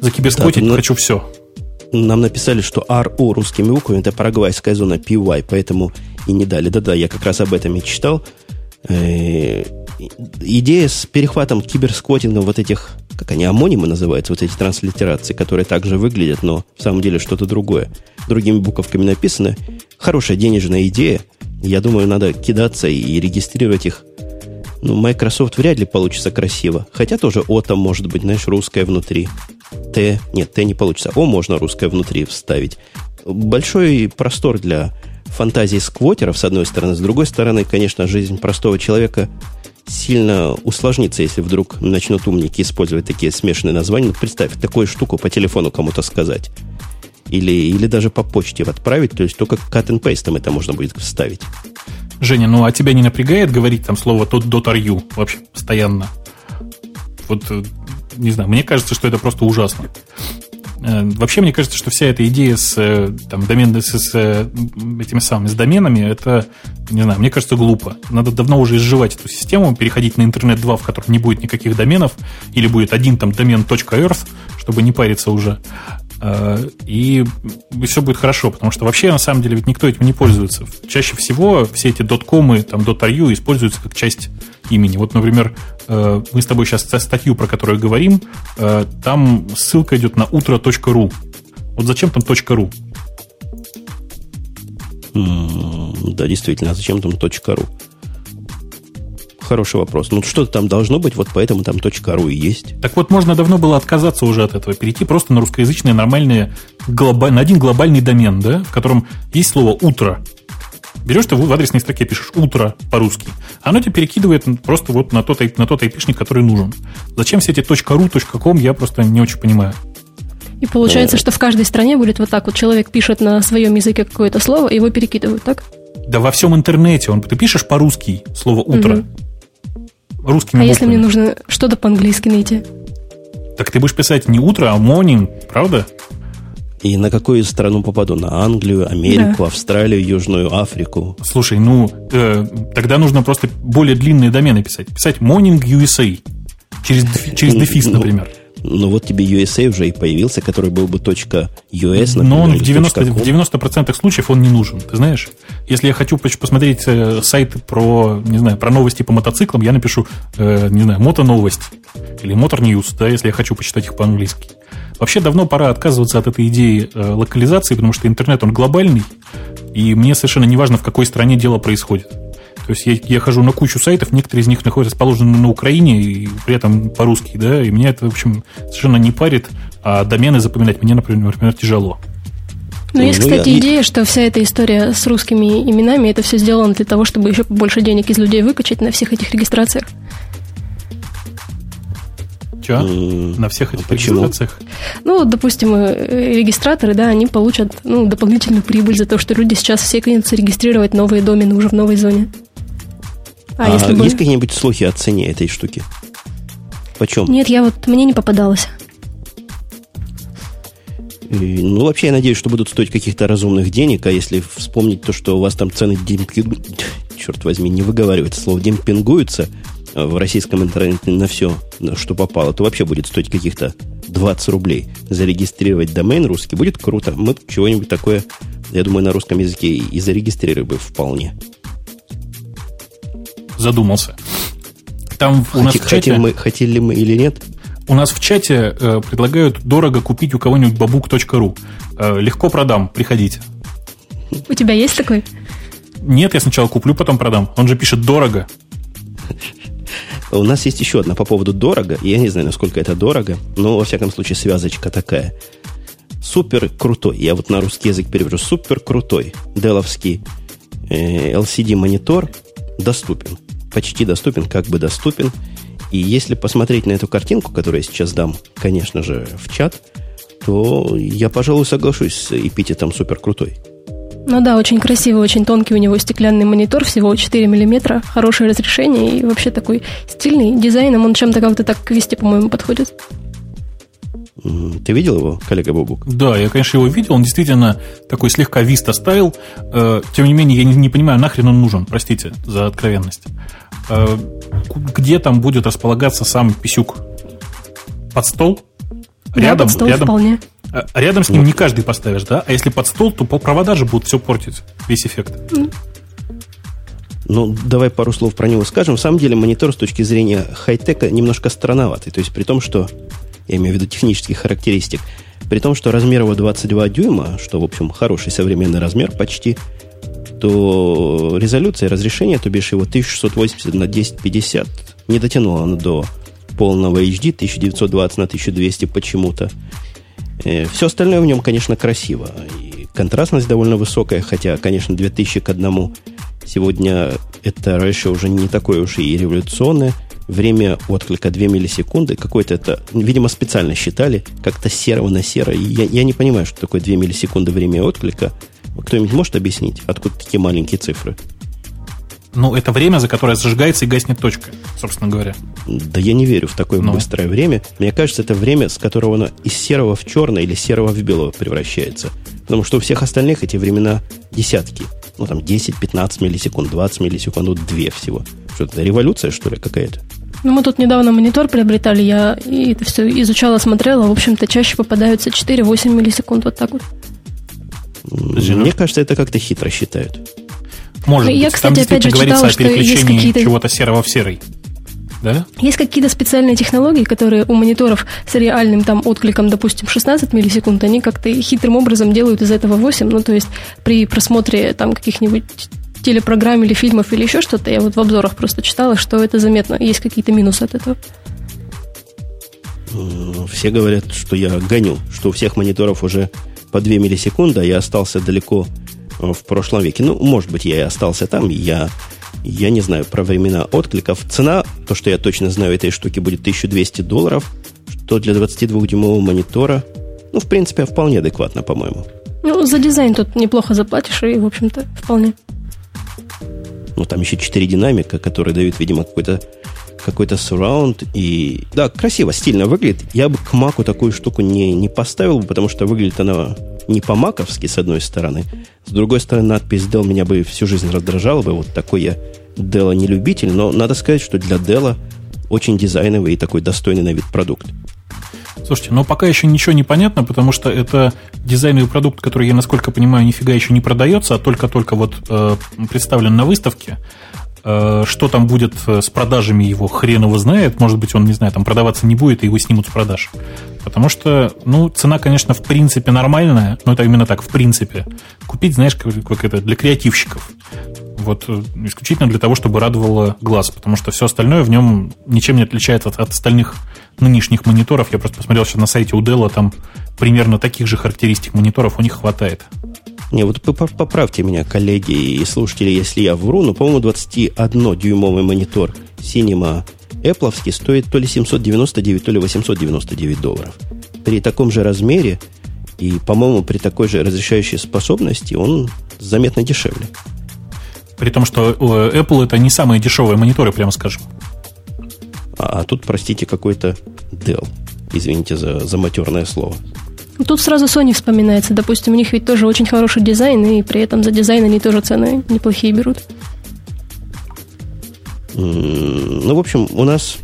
Закиберскотить ну- хочу все. Нам написали, что RU русскими буквами это парагвайская зона PY, поэтому и не дали. Да-да, я как раз об этом и читал. Э, Идея с перехватом киберсквотингом вот этих, как они, амонимы называются, вот эти транслитерации, которые также выглядят, но в самом деле что-то другое. Другими буковками написано. Хорошая денежная идея. Я думаю, надо кидаться и регистрировать их. Ну, Microsoft вряд ли получится красиво. Хотя тоже О там может быть, знаешь, русское внутри. Т, нет, Т не получится. О можно русское внутри вставить. Большой простор для фантазии сквотеров, с одной стороны. С другой стороны, конечно, жизнь простого человека сильно усложнится, если вдруг начнут умники использовать такие смешанные названия. Представь, такую штуку по телефону кому-то сказать. Или, или даже по почте отправить, то есть только cut and paste это можно будет вставить. Женя, ну а тебя не напрягает говорить там слово тот .ru вообще постоянно? Вот, э, не знаю, мне кажется, что это просто ужасно. Э, Вообще, мне кажется, что вся эта идея с, э, там, домен, с, с, этими самыми, с доменами, это, не знаю, мне кажется, глупо. Надо давно уже изживать эту систему, переходить на интернет 2, в котором не будет никаких доменов, или будет один там домен .earth, чтобы не париться уже. Э, И все будет хорошо, потому что вообще, на самом деле, ведь никто этим не пользуется. Чаще всего все эти доткомы, там, .ru используются как часть имени. Вот, например, э, мы с тобой сейчас статью, про которую говорим, э, там ссылка идет на утро.ру. Вот зачем там? М, Да, действительно, а зачем там .ру? Хороший вопрос. Ну, что-то там должно быть, вот поэтому там .ру и есть. Так вот, можно давно было отказаться уже от этого, перейти просто на русскоязычные нормальные, глоба- на один глобальный домен, да, в котором есть слово «утро». Берешь ты в адресной строке пишешь «утро» по-русски, оно тебе перекидывает просто вот на тот, на тот айпишник, который нужен. Зачем все эти .ru, .com, я просто не очень понимаю. И получается, что в каждой стране будет вот так вот. Человек пишет на своем языке какое-то слово, его перекидывают, так? Да во всем интернете. Он, ты пишешь по-русски слово «утро». Мгм. Русскими А если мне нужно что-то по-английски найти? Так ты будешь писать не «утро», а «morning», правда? И на какую страну попаду? На Англию, Америку, Австралию, Южную Африку. Слушай, ну, э, тогда нужно просто более длинные домены писать. Писать Morning USA. Через, через дефис, Ну, например. Ну, вот тебе USA уже и появился, который был бы .us, например, Но он в или 90%, .com. в 90% случаев он не нужен. Ты знаешь, если я хочу посмотреть э, сайты про, не знаю, про новости по мотоциклам, я напишу, э, не знаю, мотоновость или мотор News, да, если я хочу почитать их по-английски. Вообще давно пора отказываться от этой идеи э, локализации, потому что интернет, он глобальный, и мне совершенно не важно, в какой стране дело происходит. То есть я, я хожу на кучу сайтов, некоторые из них находятся расположены на Украине, и при этом по-русски, да, и меня это, в общем, совершенно не парит, а домены запоминать мне, например, например тяжело. Но Ну, есть, ну, кстати, я- идея, что вся эта история с русскими именами, это все сделано для того, чтобы еще больше денег из людей выкачать на всех этих регистрациях. Че? На всех этих почему? регистрациях? Ну, допустим, э, регистраторы, да, они получат ну, дополнительную прибыль за то, что люди сейчас все кинутся регистрировать новые домены уже в новой зоне. А, А, если бы... есть какие-нибудь слухи о цене этой штуки? Почем? Нет, я вот, мне не попадалось. И, Ну, вообще, я надеюсь, что будут стоить каких-то разумных денег, а если вспомнить то, что у вас там цены демпингуют, черт возьми, не выговаривать слово, демпингуются в российском интернете на все, что попало, то вообще будет стоить каких-то 20 рублей. Зарегистрировать домен русский будет круто. Мы чего-нибудь такое, я думаю, на русском языке и зарегистрировали бы вполне. Задумался. Там у нас в чате... хотим мы, хотели мы или нет, у нас в чате э, предлагают дорого купить у кого-нибудь бабук.ру. Э, легко продам, приходите. У тебя есть такой? Нет, я сначала куплю, потом продам. Он же пишет дорого. У нас есть еще одна по поводу дорого. Я не знаю, насколько это дорого, но, во всяком случае, связочка такая. Супер крутой. Я вот на русский язык перевожу. Супер крутой. Деловский э, LCD-монитор доступен. Почти доступен, как бы доступен. И если посмотреть на эту картинку, которую я сейчас дам, конечно же, в чат, то я, пожалуй, соглашусь с эпитетом супер крутой. Ну да, очень красивый, очень тонкий у него стеклянный монитор, всего 4 миллиметра, хорошее разрешение и вообще такой стильный. Дизайном он чем-то как-то так к Висте, по-моему, подходит. Ты видел его, коллега Бобук? Да, я, конечно, его видел. Он действительно такой слегка Виста стайл. Э, тем не менее, я не, не понимаю, нахрен он нужен, простите за откровенность. Э, где там будет располагаться сам писюк? Под стол? Рядом? Да, под стол рядом, вполне. А, рядом с ним не каждый поставишь, да? А если под стол, то по провода же будут все портить, весь эффект. Ну, давай пару слов про него скажем. В самом деле монитор с точки зрения хай-тека немножко странноватый. То есть при том, что, я имею в виду технических характеристик, при том, что размер его 22 дюйма, что, в общем, хороший современный размер почти, то резолюция, разрешение, то бишь его 1680 на 1050, не дотянула она до полного HD 1920 на 1200 почему-то. Э, Все остальное в нем, конечно, красиво. И контрастность довольно высокая, хотя, конечно, 2000 к одному сегодня это раньше уже не такое уж и революционное. Время отклика 2 миллисекунды. Какое-то это, видимо, специально считали, как-то серого на серо. Я, я не понимаю, что такое 2 миллисекунды время отклика. Кто-нибудь может объяснить, откуда такие маленькие цифры? Ну, это время, за которое зажигается и гаснет точка, собственно говоря. Да я не верю в такое ну. быстрое время. Мне кажется, это время, с которого оно из серого в черное или серого в белого превращается. Потому что у всех остальных эти времена десятки. Ну, там 10, 15 миллисекунд, 20 миллисекунд, ну, две всего. Что это, революция, что ли, какая-то? Ну, мы тут недавно монитор приобретали, я и это все изучала, смотрела. В общем-то, чаще попадаются 4-8 миллисекунд, вот так вот. Мне кажется, это как-то хитро считают. Может я, быть. Кстати, Там опять же говорится читала, о переключении чего-то серого в серый. Да? Есть какие-то специальные технологии, которые у мониторов с реальным там откликом, допустим, 16 миллисекунд, они как-то хитрым образом делают из этого 8. Ну, то есть при просмотре там каких-нибудь телепрограмм или фильмов или еще что-то, я вот в обзорах просто читала, что это заметно. Есть какие-то минусы от этого. Все говорят, что я гоню, что у всех мониторов уже по 2 миллисекунды, а я остался далеко в прошлом веке. Ну, может быть, я и остался там, я, я не знаю про времена откликов. Цена, то, что я точно знаю этой штуки, будет 1200 долларов, что для 22-дюймового монитора, ну, в принципе, вполне адекватно, по-моему. Ну, за дизайн тут неплохо заплатишь, и, в общем-то, вполне. Ну, там еще 4 динамика, которые дают, видимо, какой-то какой-то surround. И да, красиво, стильно выглядит. Я бы к маку такую штуку не, не поставил, потому что выглядит она не по-маковски, с одной стороны. С другой стороны, надпись Dell меня бы всю жизнь раздражала бы. Вот такой я Dell не любитель, но надо сказать, что для Dell очень дизайновый и такой достойный на вид продукт. Слушайте, но пока еще ничего не понятно, потому что это дизайновый продукт, который, я насколько понимаю, нифига еще не продается, а только-только вот э, представлен на выставке. Э, что там будет э, с продажами его, хрен его знает. Может быть, он, не знаю, там продаваться не будет, и его снимут с продаж. Потому что, ну, цена, конечно, в принципе нормальная, но это именно так, в принципе. Купить, знаешь, как, как это, для креативщиков. Вот э, исключительно для того, чтобы радовало глаз, потому что все остальное в нем ничем не отличается от, от остальных нынешних мониторов. Я просто посмотрел сейчас на сайте у Dell, там примерно таких же характеристик мониторов у них хватает. Не, вот поправьте меня, коллеги и слушатели, если я вру, но, по-моему, 21-дюймовый монитор Cinema Apple стоит то ли 799, то ли 899 долларов. При таком же размере и, по-моему, при такой же разрешающей способности он заметно дешевле. При том, что Apple это не самые дешевые мониторы, прямо скажем. А, а тут, простите, какой-то Dell. Извините за, за матерное слово. Тут сразу Sony вспоминается. Допустим, у них ведь тоже очень хороший дизайн, и при этом за дизайн они тоже цены неплохие берут. Ну, в общем, у нас,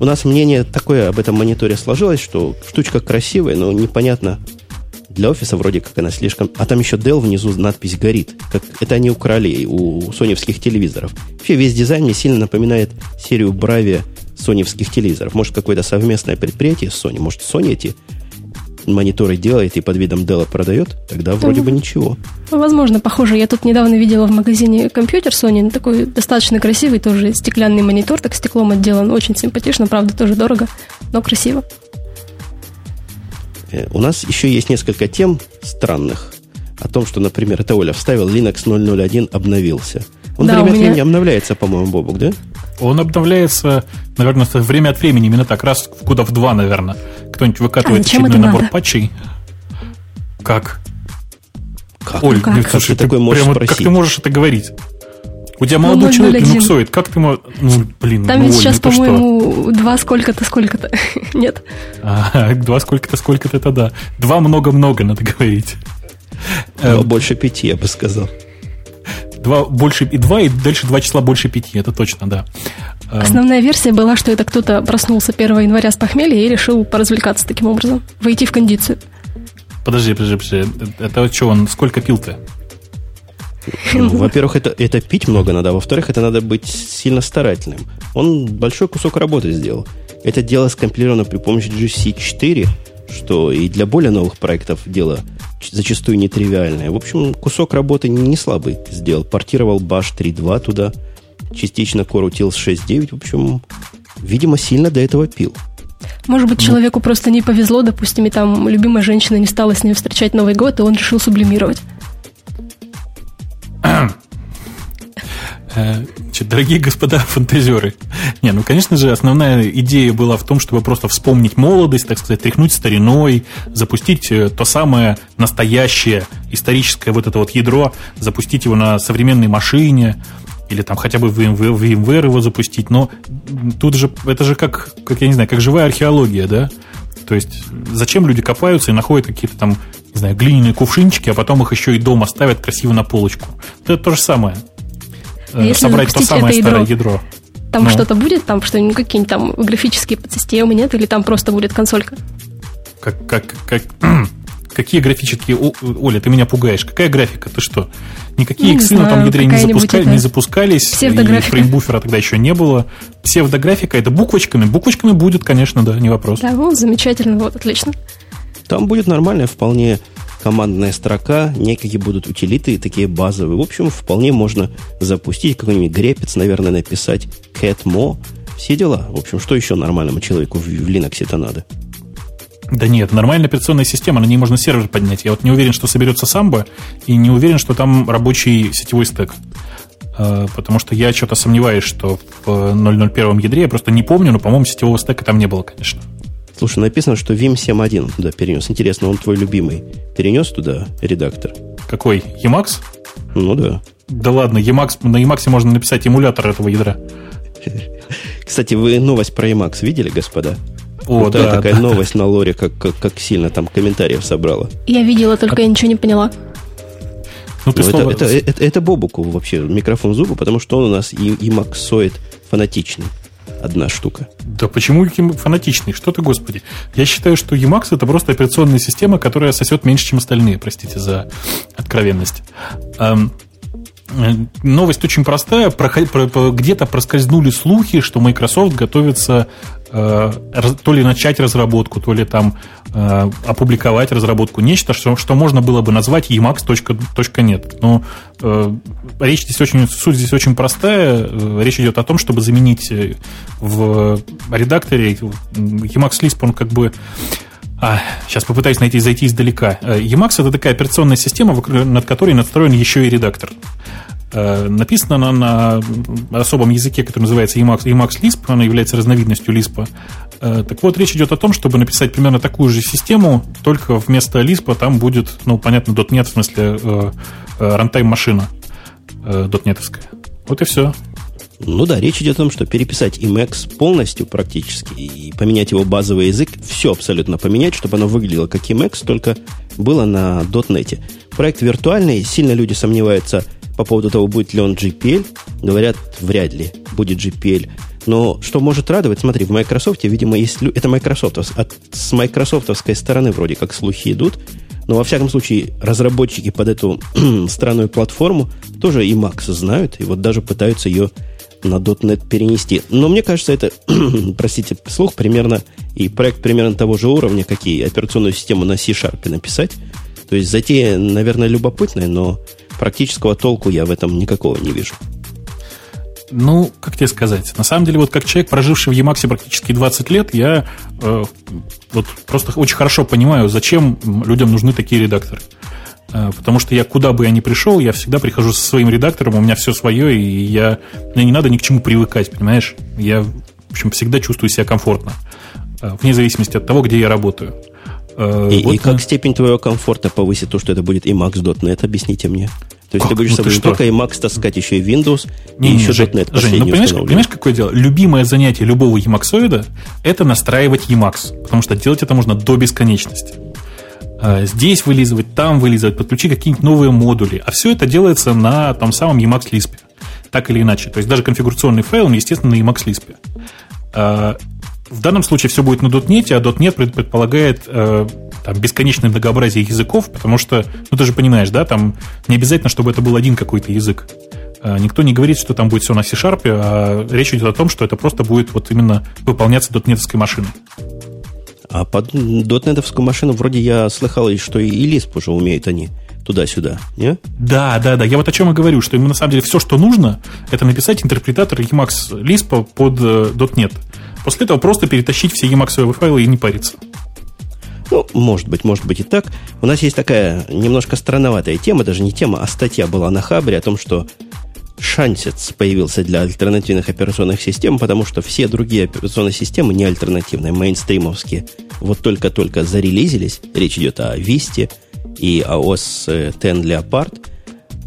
у нас мнение такое об этом мониторе сложилось, что штучка красивая, но непонятно. Для офиса вроде как она слишком... А там еще Dell внизу надпись горит. Как это они украли у соневских телевизоров. Вообще весь дизайн мне сильно напоминает серию Bravia соневских телевизоров. Может, какое-то совместное предприятие с Sony. Может, Sony эти мониторы делает и под видом Dell продает, тогда вроде бы ничего. Возможно, похоже. Я тут недавно видела в магазине компьютер Sony, такой достаточно красивый, тоже стеклянный монитор, так стеклом отделан, очень симпатично, правда, тоже дорого, но красиво. Э, у нас еще есть несколько тем странных о том, что, например, это Оля вставил Linux 001 обновился. Он да, время от меня... времени обновляется, по-моему, Бобук, да? Он обновляется, наверное, время от времени, именно так, раз в куда в два, наверное. Кто-нибудь выкатывает а очередной набор надо? патчей. Как? Как? Оль, как? Слушай, как ты, такой можешь прямо, спросить? как ты можешь это говорить? У тебя молодой ну, человек линуксоид, как ты можешь... Ну, блин, Там ну, ведь сейчас, ну по-моему, два сколько-то, сколько-то. Нет? А, два сколько-то, сколько-то, это да. Два много-много, надо говорить. Два больше пяти, я бы сказал. Два больше и два, и дальше два числа больше пяти, это точно, да. Эм. Основная версия была, что это кто-то проснулся 1 января с похмелья и решил поразвлекаться таким образом, войти в кондицию. Подожди, подожди, подожди. Это что, он сколько пил-то? Ну, во-первых, это, это пить много надо, а во-вторых, это надо быть сильно старательным. Он большой кусок работы сделал. Это дело скомпилировано при помощи GC4, что и для более новых проектов дело зачастую нетривиальное. В общем, кусок работы не слабый сделал. Портировал Bash 3.2 туда, частично Core Utils 6.9. В общем, видимо, сильно до этого пил. Может быть, ну. человеку просто не повезло, допустим, и там любимая женщина не стала с ним встречать Новый год, и он решил сублимировать. Э, значит, дорогие господа фантазеры. Не, ну, конечно же, основная идея была в том, чтобы просто вспомнить молодость, так сказать, тряхнуть стариной, запустить э, то самое настоящее историческое вот это вот ядро, запустить его на современной машине, или там хотя бы в VMware его запустить, но тут же, это же как, как, я не знаю, как живая археология, да? То есть зачем люди копаются и находят какие-то там, не знаю, глиняные кувшинчики, а потом их еще и дома ставят красиво на полочку. Это то же самое. А если собрать то самое это старое ядро. Там ну. что-то будет, там что-нибудь, какие-нибудь там графические подсистемы, нет? Или там просто будет консолька? Как, как, как, какие графические... О, Оля, ты меня пугаешь. Какая графика? Ты что? Никакие иксы на том ядре не, запускали, не запускались. И фреймбуфера тогда еще не было. Псевдографика это буквочками. Буквочками будет, конечно, да, не вопрос. Да, вот, замечательно, вот, отлично. Там будет нормальная вполне командная строка, некие будут утилиты такие базовые. В общем, вполне можно запустить какой-нибудь грепец, наверное, написать catmo, все дела. В общем, что еще нормальному человеку в, в Linux это надо? Да нет, нормальная операционная система, на ней можно сервер поднять. Я вот не уверен, что соберется самбо, и не уверен, что там рабочий сетевой стек. А, потому что я что-то сомневаюсь, что в 001 ядре, я просто не помню, но, по-моему, сетевого стека там не было, конечно. Слушай, написано, что Vim 7.1 он туда перенес. Интересно, он твой любимый. Перенес туда редактор? Какой? Emacs? Ну да. Да ладно, Emacs, на Emacs можно написать эмулятор этого ядра. Кстати, вы новость про Emacs видели, господа? О, вот да, такая да, новость да. на лоре, как, как, как сильно там комментариев собрала. Я видела, только а... я ничего не поняла. Ну, ты ну, слово... это, это, это, это Бобуку вообще микрофон зубы, потому что он у нас и, и максоид фанатичный одна штука. Да почему фанатичный? Что ты, господи? Я считаю, что Emacs это просто операционная система, которая сосет меньше, чем остальные, простите за откровенность. Эм, новость очень простая. Где-то проскользнули слухи, что Microsoft готовится Э, то ли начать разработку, то ли там э, опубликовать разработку, нечто, что, что можно было бы назвать emacs.net. Но э, речь здесь очень, суть здесь очень простая. Э, речь идет о том, чтобы заменить э, в редакторе Emacs Lisp, он как бы а, сейчас попытаюсь найти, зайти издалека. Emacs это такая операционная система, над которой настроен еще и редактор. Э, написана она на особом языке, который называется Emacs, Emacs Lisp, она является разновидностью Lisp. Э, так вот, речь идет о том, чтобы написать примерно такую же систему, только вместо Lisp там будет, ну, понятно, .NET, в смысле, э, runtime машина .NET-овская. Вот и все. Ну да, речь идет о том, что переписать Emacs полностью практически и поменять его базовый язык, все абсолютно поменять, чтобы оно выглядело как Emacs, только было на .NET. Проект виртуальный, сильно люди сомневаются – по поводу того, будет ли он GPL, говорят, вряд ли будет GPL. Но что может радовать, смотри, в Microsoft, видимо, есть... Это Microsoft, от, с майкрософтовской стороны вроде как слухи идут, но во всяком случае разработчики под эту странную платформу тоже и Max знают, и вот даже пытаются ее на .NET перенести. Но мне кажется, это, простите, слух примерно, и проект примерно того же уровня, как и операционную систему на C-Sharp написать. То есть затея, наверное, любопытная, но практического толку я в этом никакого не вижу. Ну, как тебе сказать? На самом деле, вот как человек, проживший в Emacs практически 20 лет, я э, вот просто очень хорошо понимаю, зачем людям нужны такие редакторы. Э, потому что я куда бы я ни пришел, я всегда прихожу со своим редактором, у меня все свое, и я, мне не надо ни к чему привыкать, понимаешь? Я, в общем, всегда чувствую себя комфортно, э, вне зависимости от того, где я работаю. И, вот и как на... степень твоего комфорта повысит то, что это будет Emacs.NET, объясните мне. То есть как? ты будешь ну, собой не только Emacs таскать, еще и Windows, не, и не, еще Жень, .NET Жень, ну, понимаешь, понимаешь, какое дело? Любимое занятие любого Emacsоида – это настраивать Emacs, потому что делать это можно до бесконечности. А, здесь вылизывать, там вылизывать, подключить какие-нибудь новые модули. А все это делается на том самом Emacs Lisp. Так или иначе. То есть даже конфигурационный файл, он, естественно, на Emacs Lisp. В данном случае все будет на .NET, а .NET предполагает э, там, бесконечное многообразие языков, потому что, ну ты же понимаешь, да, там не обязательно, чтобы это был один какой-то язык. А, никто не говорит, что там будет все на C-Sharp, а речь идет о том, что это просто будет вот именно выполняться .NET машиной. А под дотнетовскую машину вроде я слыхал, что и Lisp уже умеют они туда-сюда, не? Да, да, да. Я вот о чем и говорю, что ему на самом деле все, что нужно, это написать интерпретатор Emacs Lisp под э, .NET. После этого просто перетащить все Emacs файлы и не париться. Ну, может быть, может быть и так. У нас есть такая немножко странноватая тема, даже не тема, а статья была на Хабре о том, что шансец появился для альтернативных операционных систем, потому что все другие операционные системы не альтернативные, мейнстримовские, вот только-только зарелизились. Речь идет о Vista и о OS X Leopard.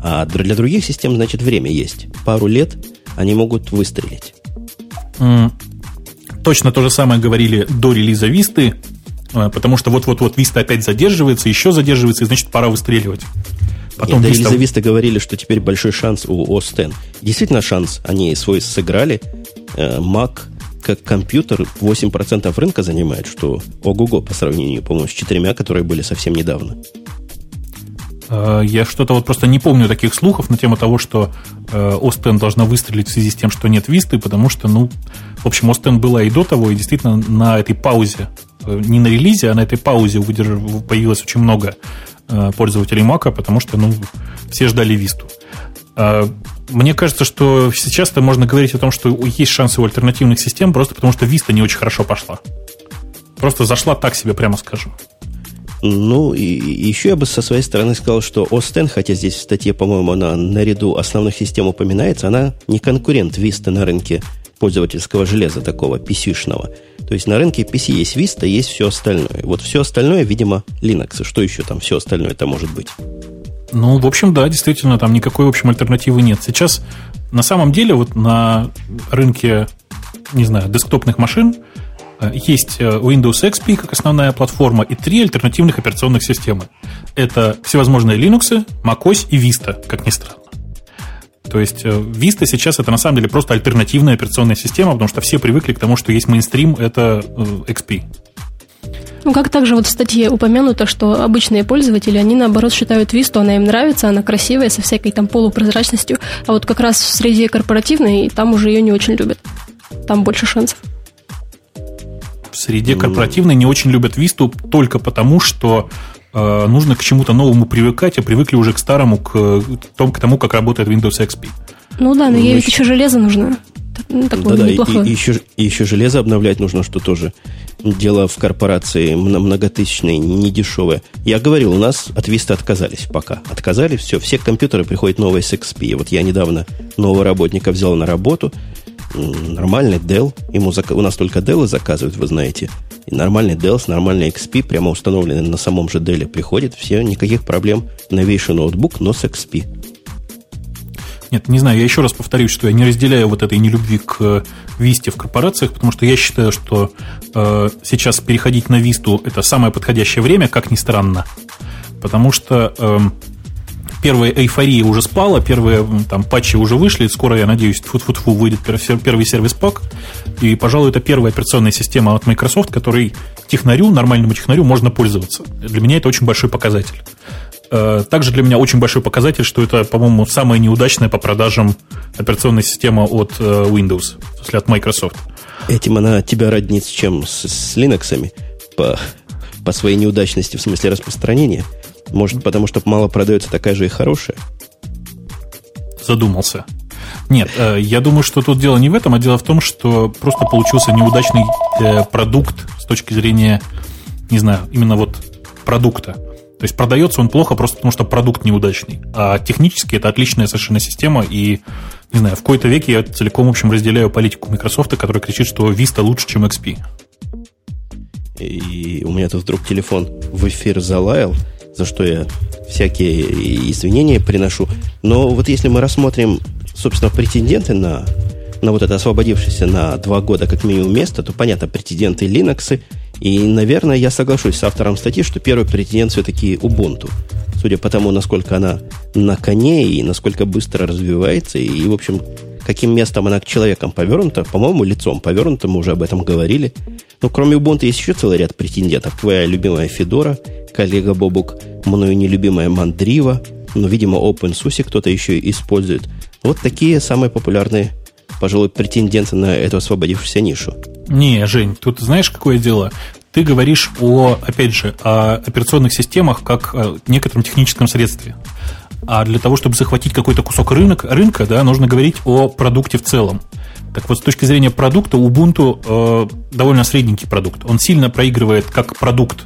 А для других систем, значит, время есть. Пару лет они могут выстрелить. Mm. Точно то же самое говорили до релиза Висты, потому что вот-вот-вот Виста опять задерживается, еще задерживается, и значит, пора выстреливать. Потом Нет, резервисты говорили, что теперь большой шанс у OS X. Действительно шанс, они свой сыграли. Э, Mac как компьютер 8% рынка занимает, что ого-го по сравнению, по-моему, с четырьмя, которые были совсем недавно. Э, я что-то вот просто не помню таких слухов на тему того, что OS X должна выстрелить в связи с тем, что нет Висты, потому что, ну, в общем, X была и до того, и действительно на этой паузе, э, не на релизе, а на этой паузе появилось очень много Э, пользователей Mac, потому что ну, все ждали Висту. Мне кажется, что сейчас-то можно говорить о том, что есть шансы у альтернативных систем, просто потому что Vista не очень хорошо пошла. Просто зашла так себе, прямо скажем. Ну, и, еще я бы со своей стороны сказал, что X, хотя здесь в статье, по-моему, она наряду основных систем упоминается, она не конкурент Vista на рынке пользовательского железа такого, PC-шного. То есть на рынке PC есть Vista, есть все остальное. Вот все остальное, видимо, Linux. Что еще там все остальное это может быть? Ну, в общем, да, действительно, там никакой, в общем, альтернативы нет. Сейчас, на самом деле, вот на рынке, не знаю, десктопных машин есть э, Windows XP как основная платформа и три альтернативных операционных системы. Это всевозможные Linux, macOS и Vista, как ни странно. То есть э, Vista сейчас это на самом деле просто альтернативная операционная система, потому что все привыкли к тому, что есть мейнстрим, это э, XP. Ну, как также вот в статье упомянуто, что обычные пользователи, они наоборот считают Висту, она им нравится, она красивая, со всякой там полупрозрачностью, а вот как раз в среде корпоративной там уже ее не очень любят. Там больше шансов. В среде корпоративной не очень любят Висту только потому, что Э, нужно к чему-то новому привыкать, а привыкли уже к старому, к, к тому, как работает Windows XP. Ну да, но ей ведь еще железо нужно. Ну, Да-да, и, и, еще, и еще железо обновлять нужно, что тоже дело в корпорации многотысячной, недешевое. Я говорил, у нас от Vista отказались пока. Отказались, все, все компьютеры приходят новые с XP. Вот я недавно нового работника взял на работу, нормальный Dell, ему зак... у нас только Dell заказывают, вы знаете. И нормальный Dell с нормальной XP, прямо установленный на самом же Dell, приходит, все, никаких проблем. Новейший ноутбук, но с XP. Нет, не знаю, я еще раз повторюсь, что я не разделяю вот этой нелюбви к Висте в корпорациях, потому что я считаю, что э, сейчас переходить на Висту это самое подходящее время, как ни странно. Потому что э, первая эйфория уже спала, первые там патчи уже вышли, скоро, я надеюсь, фу-фу-фу выйдет первый сервис пак, и, пожалуй, это первая операционная система от Microsoft, которой технарю, нормальному технарю можно пользоваться. Для меня это очень большой показатель. Э, также для меня очень большой показатель, что это, по-моему, самая неудачная по продажам операционная система от э, Windows, в смысле от Microsoft. Этим она тебя роднит с чем? С, с Linux по, по своей неудачности в смысле распространения? Может, потому что мало продается такая же и хорошая? Задумался. Нет, э, я думаю, что тут дело не в этом, а дело в том, что просто получился неудачный продукт с точки зрения, не знаю, именно вот продукта. То есть продается он плохо просто потому, что продукт неудачный. А технически это отличная совершенно система, и, не знаю, в какой-то веке я целиком, в общем, разделяю политику Microsoft, которая кричит, что Vista лучше, чем XP. И у меня тут вдруг телефон в эфир залаял, за что я всякие извинения приношу. Но вот если мы рассмотрим, собственно, претенденты на, на вот это освободившееся на два года как минимум место, то, понятно, претенденты Linux, и, наверное, я соглашусь с автором статьи, что первый претендент все-таки Ubuntu. Судя по тому, насколько она на коне и насколько быстро развивается, и, в общем, каким местом она к человекам повернута, по-моему, лицом повернута, мы уже об этом говорили. Но кроме Ubuntu есть еще целый ряд претендентов. Твоя любимая Федора, коллега Бобук, мною нелюбимая Мандрива, но, видимо, OpenSUSE кто-то еще использует. Вот такие самые популярные, пожалуй, претенденты на эту освободившуюся нишу. Не, Жень, тут знаешь, какое дело? Ты говоришь о, опять же, о операционных системах как о некотором техническом средстве. А для того, чтобы захватить какой-то кусок рынок, рынка, да, нужно говорить о продукте в целом. Так вот, с точки зрения продукта, Ubuntu э, довольно средненький продукт. Он сильно проигрывает как продукт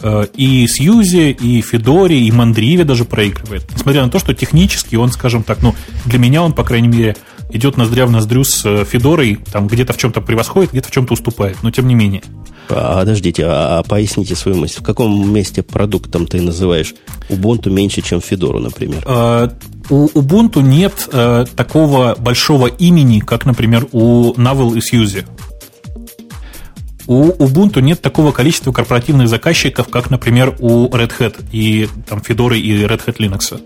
э, и Сьюзе, и Федоре, и Мандриве даже проигрывает. Несмотря на то, что технически он, скажем так, ну, для меня он, по крайней мере, идет ноздря в ноздрю с э, Федорой, там где-то в чем-то превосходит, где-то в чем-то уступает, но тем не менее. Подождите, а, а поясните свою мысль. В каком месте продуктом ты называешь Ubuntu меньше, чем Федору, например? А, у Ubuntu нет а, такого большого имени, как, например, у Navel и Suse. У Ubuntu нет такого количества корпоративных заказчиков, как, например, у Red Hat и там, Fedora и Red Hat Linux.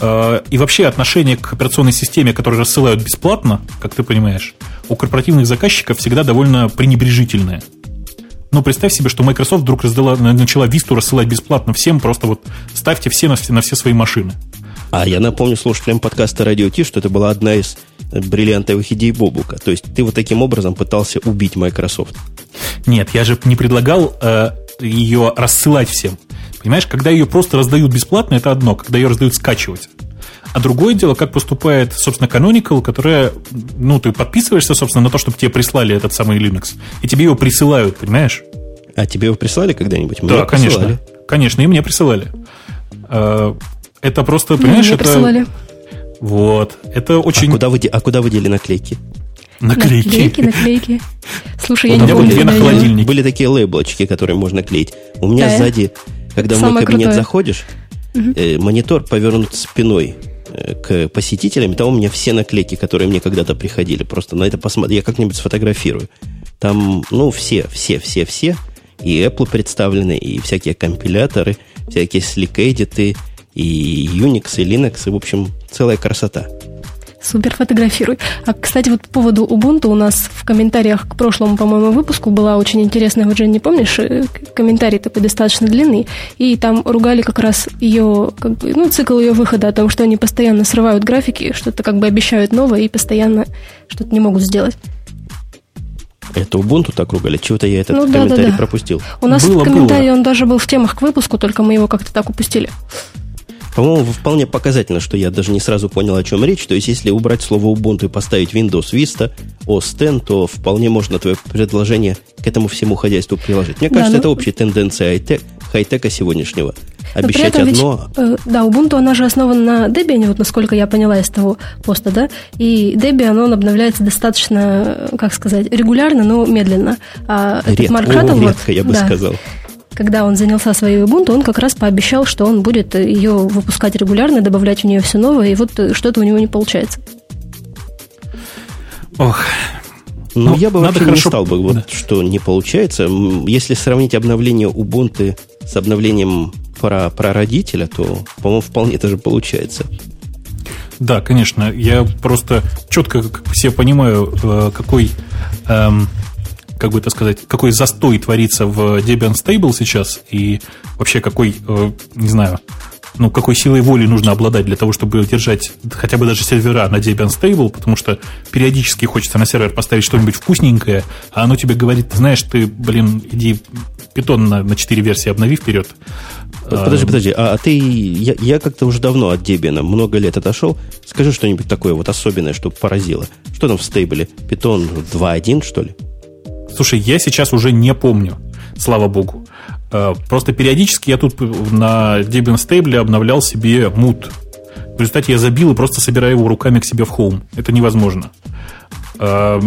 Э, и вообще отношение к операционной системе, которую рассылают бесплатно, как ты понимаешь, у корпоративных заказчиков всегда довольно пренебрежительное. Ну, представь себе, что Microsoft вдруг раздала, начала Vista рассылать бесплатно всем, просто вот ставьте все на, на все свои машины. А я напомню слушателям подкаста Радио Ти, что это была одна из бриллиантовых идей Бобука. То есть ты вот таким образом пытался убить Microsoft. Нет, я же не предлагал э, ее рассылать всем. Понимаешь, когда ее просто раздают бесплатно, это одно, когда ее раздают скачивать. А другое дело, как поступает, собственно, Canonical, которая, ну, ты подписываешься, собственно, на то, чтобы тебе прислали этот самый Linux, и тебе его присылают, понимаешь? А тебе его прислали когда-нибудь? Мне да, конечно. Присылали. Конечно, и мне присылали. А, это просто, понимаешь, мне это... присылали. Вот. Это очень... А куда вы, а куда вы дели наклейки? Наклейки. Наклейки, наклейки. Слушай, я не помню. на холодильнике. Были такие лейблочки, которые можно клеить. У меня да. Когда Самое в мой кабинет крутое. заходишь, угу. э, монитор повернут спиной э, к посетителям, там у меня все наклейки, которые мне когда-то приходили. Просто на это посмотри, я как-нибудь сфотографирую. Там, ну, все, все, все, все. И Apple представлены, и всякие компиляторы, всякие слик-эдиты, и Unix, и Linux, и, в общем, целая красота. Супер, фотографируй. А, кстати, вот по поводу Ubuntu у нас в комментариях к прошлому, по-моему, выпуску была очень интересная, вот, Жень, не помнишь, э, комментарий такой достаточно длинный, и там ругали как раз ее, как бы, ну, цикл ее выхода о том, что они постоянно срывают графики, что-то как бы обещают новое и постоянно что-то не могут сделать. Это Ubuntu так ругали? Чего-то я этот ну, да, комментарий да, да. пропустил. У нас было, комментарий, было. он даже был в темах к выпуску, только мы его как-то так упустили. По-моему, вполне показательно, что я даже не сразу понял, о чем речь. То есть, если убрать слово Ubuntu и поставить Windows Vista, OS X, то вполне можно твое предложение к этому всему хозяйству приложить. Мне кажется, да, ну... это общая тенденция хай-тека сегодняшнего. Обещать одно. Ведь, э, да, Ubuntu, она же основана на Debian, вот насколько я поняла из того поста, да, и Debian, он обновляется достаточно, как сказать, регулярно, но медленно. А редко, Марк Шаттл, редко, вот, я бы да, сказал когда он занялся своей Ubuntu, он как раз пообещал, что он будет ее выпускать регулярно, добавлять в нее все новое, и вот что-то у него не получается. Ох. Ну, ну я бы вообще хорошо... не стал бы, вот, да. что не получается. Если сравнить обновление Ubuntu с обновлением про, про родителя, то, по-моему, вполне это же получается. Да, конечно. Я просто четко все понимаю, э, какой эм, как бы это сказать, какой застой творится в Debian Stable сейчас, и вообще какой, э, не знаю, ну, какой силой воли нужно обладать для того, чтобы держать хотя бы даже сервера на Debian Stable, потому что периодически хочется на сервер поставить что-нибудь вкусненькое, а оно тебе говорит, ты знаешь, ты, блин, иди питон на, на 4 версии обнови вперед. Подожди, подожди, а, а ты, я, я как-то уже давно от Debian, много лет отошел. Скажи что-нибудь такое вот особенное, что поразило. Что там в стейбле? Питон 2.1, что ли? Слушай, я сейчас уже не помню, слава богу. Э, просто периодически я тут на Debian Stable обновлял себе мут. В результате я забил и просто собираю его руками к себе в Home. Это невозможно. Э,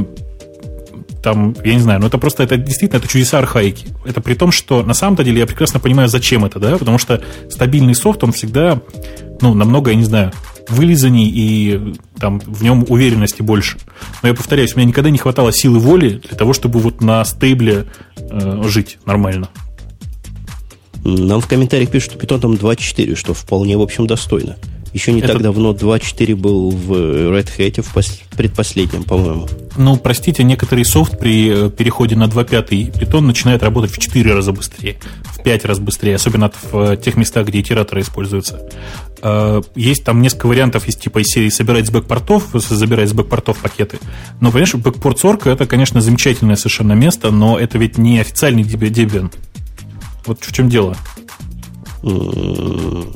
там, я не знаю, но это просто, это действительно, это чудеса архаики. Это при том, что на самом-то деле я прекрасно понимаю, зачем это, да, потому что стабильный софт, он всегда, ну, намного, я не знаю, вылизаний и там в нем уверенности больше. Но я повторяюсь, у меня никогда не хватало силы воли для того, чтобы вот на стейбле э, жить нормально. Нам в комментариях пишут, что Python там 2.4, что вполне, в общем, достойно. Еще не Это... так давно 2.4 был в Red Hat, в пос... предпоследнем, по-моему. Ну, простите, некоторый софт при э, переходе на 2.5 Python начинает работать в 4 раза быстрее, в 5 раз быстрее, особенно в тех местах, где итераторы используются. Э, есть там несколько вариантов из типа из серии собирать с бэкпортов, забирать с бэкпортов пакеты. Но, понимаешь, бэкпорт сорка это, конечно, замечательное совершенно место, но это ведь не официальный Debian. Вот в чем дело. Ну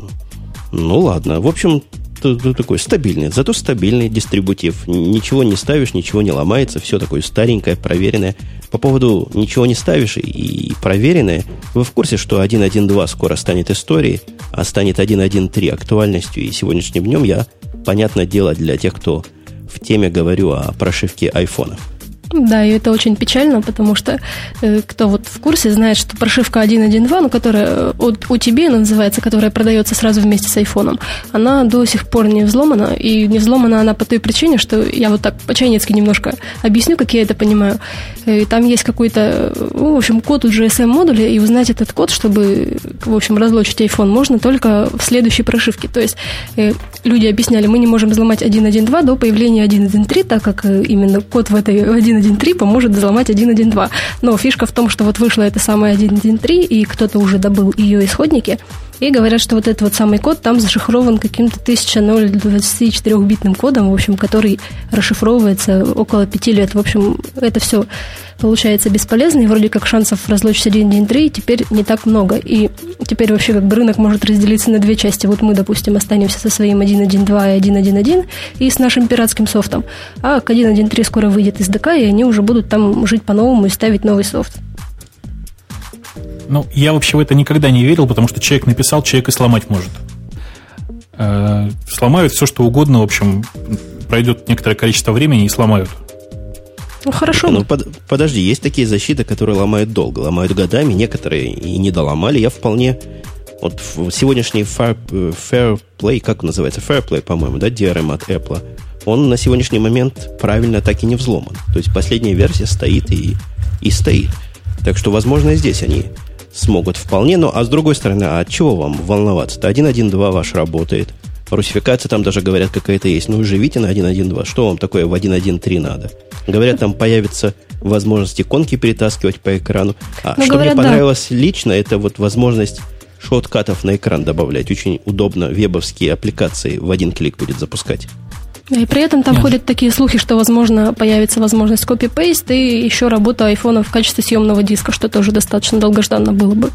ладно. В общем, такой стабильный, зато стабильный дистрибутив. Ничего не ставишь, ничего не ломается, все такое старенькое, проверенное. По поводу ничего не ставишь и проверенное, вы в курсе, что 1.1.2 скоро станет историей, а станет 1.1.3 актуальностью, и сегодняшним днем я, понятное дело, для тех, кто в теме говорю о прошивке айфонов. Да, и это очень печально, потому что э, кто вот в курсе знает, что прошивка 1.1.2, ну, которая от UTB называется, которая продается сразу вместе с айфоном, она до сих пор не взломана, и не взломана она по той причине, что я вот так по-чайницки немножко объясню, как я это понимаю. И там есть какой-то, ну, в общем, код у GSM-модуля, и узнать этот код, чтобы, в общем, разлочить iPhone, можно только в следующей прошивке. То есть э, люди объясняли, мы не можем взломать 1.1.2 до появления 1.1.3, так как э, именно код в этой 1.1.3 поможет взломать 1.1.2. Но фишка в том, что вот вышла эта самая 1.1.3, и кто-то уже добыл ее исходники, и говорят, что вот этот вот самый код там зашифрован каким-то 1024-битным кодом, в общем, который расшифровывается около пяти лет. В общем, это все получается бесполезно, и вроде как шансов разлочить 1.1.3 теперь не так много. И теперь вообще как бы рынок может разделиться на две части. Вот мы, допустим, останемся со своим 1.1.2 и 1.1.1 и с нашим пиратским софтом. А к 1.1.3 скоро выйдет из ДК, и они уже будут там жить по-новому и ставить новый софт. Ну, я вообще в это никогда не верил, потому что человек написал, человек и сломать может. Э, сломают все, что угодно, в общем, пройдет некоторое количество времени и сломают. Ну, хорошо. Ну, под, подожди, есть такие защиты, которые ломают долго, ломают годами, некоторые и не доломали. Я вполне... Вот сегодняшний Fair, Fair Play, как он называется? Fair Play, по-моему, да, DRM от Apple, он на сегодняшний момент правильно так и не взломан. То есть последняя версия стоит и, и стоит. Так что, возможно, здесь они смогут вполне. Но, а с другой стороны, а от чего вам волноваться-то? 1.1.2 ваш работает – Русификация там даже, говорят, какая-то есть. Ну, живите на 1.1.2. Что вам такое в 1.1.3 надо? Говорят, там появится возможность иконки перетаскивать по экрану. А ну, что говорят, мне понравилось да. лично, это вот возможность шоткатов на экран добавлять. Очень удобно вебовские аппликации в один клик будет запускать. И при этом там Нет. ходят такие слухи, что, возможно, появится возможность копи-пейст и еще работа айфона в качестве съемного диска, что тоже достаточно долгожданно было бы.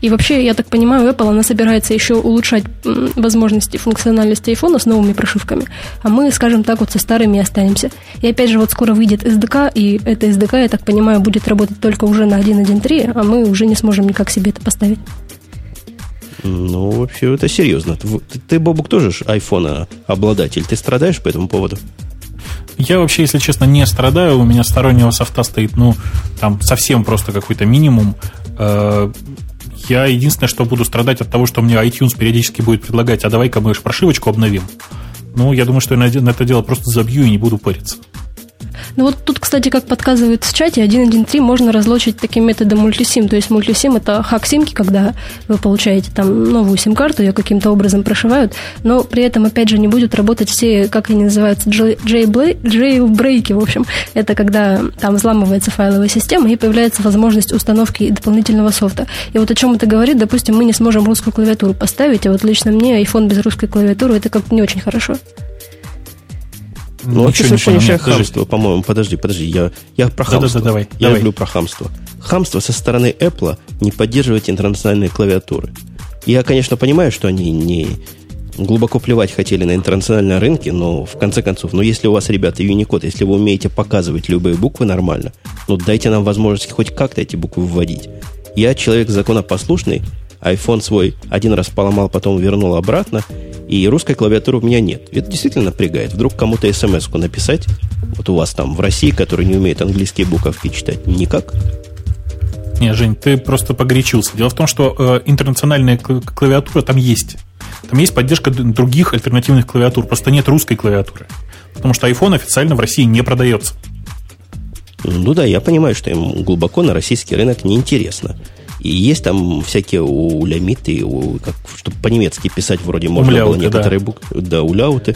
И вообще, я так понимаю, Apple, она собирается еще улучшать возможности функциональности iPhone с новыми прошивками, а мы, скажем так, вот со старыми останемся. И опять же, вот скоро выйдет SDK, и это SDK, я так понимаю, будет работать только уже на 1.1.3, а мы уже не сможем никак себе это поставить. Ну, вообще, это серьезно. Ты, ты Бобук, тоже айфона обладатель. Ты страдаешь по этому поводу? Я вообще, если честно, не страдаю. У меня стороннего софта стоит, ну, там совсем просто какой-то минимум. Э, я единственное, что буду страдать от того, что мне iTunes периодически будет предлагать, а давай-ка мы прошивочку обновим. Ну, я думаю, что я на это дело просто забью и не буду париться. Ну вот тут, кстати, как подсказывают в чате, 1.1.3 можно разлочить таким методом мультисим. То есть мультисим это хак симки, когда вы получаете там новую сим-карту, ее каким-то образом прошивают, но при этом, опять же, не будет работать все, как они называются, джейлбрейки, в общем. Это когда там взламывается файловая система и появляется возможность установки дополнительного софта. И вот о чем это говорит, допустим, мы не сможем русскую клавиатуру поставить, а вот лично мне iPhone без русской клавиатуры это как-то не очень хорошо. Ну, вообще совершеннейшее хамство, по-моему. Подожди, подожди, я, я про хамство. Да, да, давай, я давай. люблю про хамство. Хамство со стороны Apple не поддерживать интернациональные клавиатуры. Я, конечно, понимаю, что они не глубоко плевать хотели на интернациональные рынки, но в конце концов, ну если у вас, ребята, Unicode, если вы умеете показывать любые буквы нормально, ну дайте нам возможность хоть как-то эти буквы вводить. Я человек законопослушный, iPhone свой один раз поломал, потом вернул обратно, и русской клавиатуры у меня нет. Это действительно напрягает. Вдруг кому-то смс-ку написать, вот у вас там в России, который не умеет английские буковки читать, никак. Не, Жень, ты просто погорячился. Дело в том, что э, интернациональная клавиатура там есть. Там есть поддержка других альтернативных клавиатур. Просто нет русской клавиатуры. Потому что iPhone официально в России не продается. Ну да, я понимаю, что им глубоко на российский рынок неинтересно. И есть там всякие улямиты, у, как, чтобы по-немецки писать вроде можно умляуты, было некоторые да. буквы. Да, уляуты.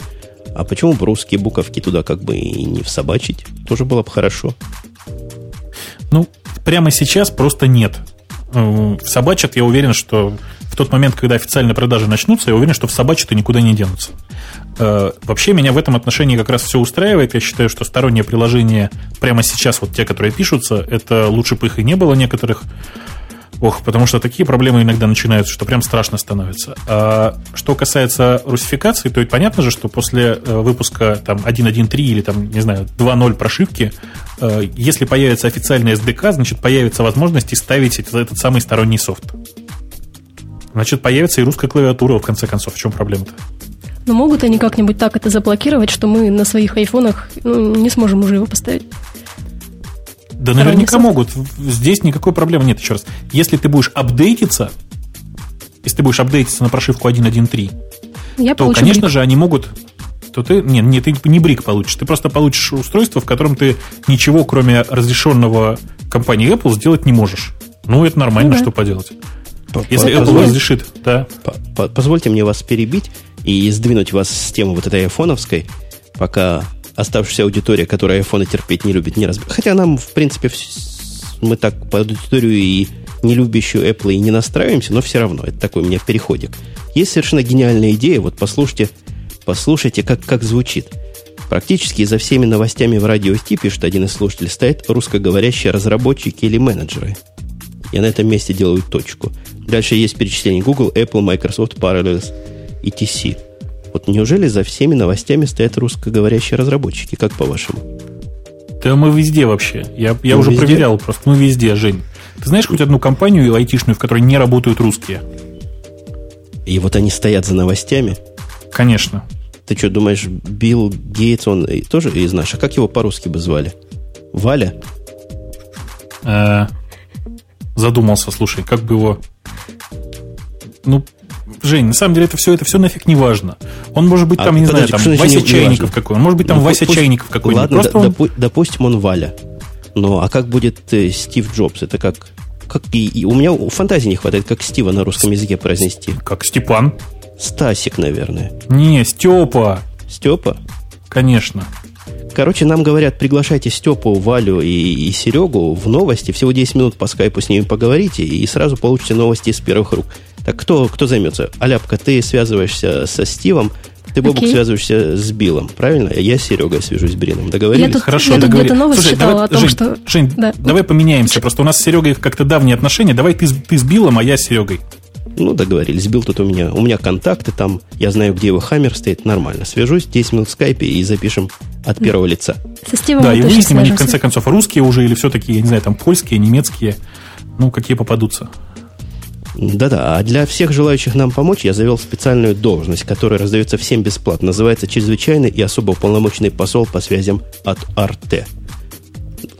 А почему бы русские буковки туда как бы и не всобачить? Тоже было бы хорошо. Ну, прямо сейчас просто нет. Э, собачат, я уверен, что в тот момент, когда официальные продажи начнутся, я уверен, что в собачат и никуда не денутся. Э, вообще меня в этом отношении как раз все устраивает. Я считаю, что сторонние приложения прямо сейчас, вот те, которые пишутся, это лучше бы их и не было некоторых. Ох, потому что такие проблемы иногда начинаются, что прям страшно становится. А что касается русификации, то ведь понятно же, что после э, выпуска там 1.1.3 или там, не знаю, 2.0 прошивки, э, если появится официальный SDK, значит, появится возможность ставить этот самый сторонний софт. Значит, появится и русская клавиатура, в конце концов. В чем проблема-то? Но могут они как-нибудь так это заблокировать, что мы на своих айфонах ну, не сможем уже его поставить? Да наверняка могут. Здесь никакой проблемы нет, еще раз. Если ты будешь апдейтиться, если ты будешь апдейтиться на прошивку 1.1.3, то, конечно брик. же, они могут то ты... Нет, нет, ты не брик получишь. Ты просто получишь устройство, в котором ты ничего, кроме разрешенного компанией Apple, сделать не можешь. Ну, это нормально, ну, да. что поделать. Если Apple Позволь... разрешит, да. Позвольте мне вас перебить и сдвинуть вас с темы вот этой айфоновской, пока оставшаяся аудитория, которая айфоны терпеть не любит, не раз. Хотя нам, в принципе, мы так по аудиторию и не любящую Apple и не настраиваемся, но все равно, это такой у меня переходик. Есть совершенно гениальная идея, вот послушайте, послушайте, как, как звучит. Практически за всеми новостями в радио Ти, пишет один из слушателей, стоят русскоговорящие разработчики или менеджеры. Я на этом месте делаю точку. Дальше есть перечисление Google, Apple, Microsoft, Parallels, etc. Вот неужели за всеми новостями стоят русскоговорящие разработчики? Как по-вашему? Да мы везде вообще. Я, я уже везде? проверял просто. Мы везде, Жень. Ты знаешь хоть одну компанию айтишную, в которой не работают русские? И вот они стоят за новостями? Конечно. Ты что, думаешь, Билл Гейтс, он тоже из наших? Как его по-русски бы звали? Валя? Э, задумался, слушай, как бы его... Ну, Жень, на самом деле это все, это все нафиг не важно. Он может быть а, там, не знаю, там Вася Чайников какой. Он может быть там ну, Вася пусть, Чайников какой Ладно, Просто он... допустим, он Валя. Ну, а как будет э, Стив Джобс? Это как... как и, и у меня фантазии не хватает, как Стива на русском языке произнести. Как Степан? Стасик, наверное. Не, Степа. Степа? Конечно. Короче, нам говорят, приглашайте Степу, Валю и, и Серегу в новости. Всего 10 минут по скайпу с ними поговорите, и сразу получите новости из первых рук. Так кто, кто займется? Аляпка, ты связываешься со Стивом, ты, Бобук, okay. связываешься с Биллом, правильно? Я с Серегой свяжусь с Биллом. Договорились? Я тут, Хорошо, я тут где-то новость Слушай, читала давай, о том, Жень, что... Жень, да. давай поменяемся. Просто у нас с Серегой как-то давние отношения. Давай ты, ты с Биллом, а я с Серегой. Ну, договорились. Билл тут у меня. У меня контакты там. Я знаю, где его хаммер стоит. Нормально. Свяжусь 10 минут в скайпе и запишем от первого лица. Со Стивом да, и выясним, они в конце концов русские уже или все-таки, я не знаю, там польские, немецкие. Ну, какие попадутся. Да-да, а для всех желающих нам помочь я завел специальную должность, которая раздается всем бесплатно. Называется «Чрезвычайный и особо уполномоченный посол по связям от Арте».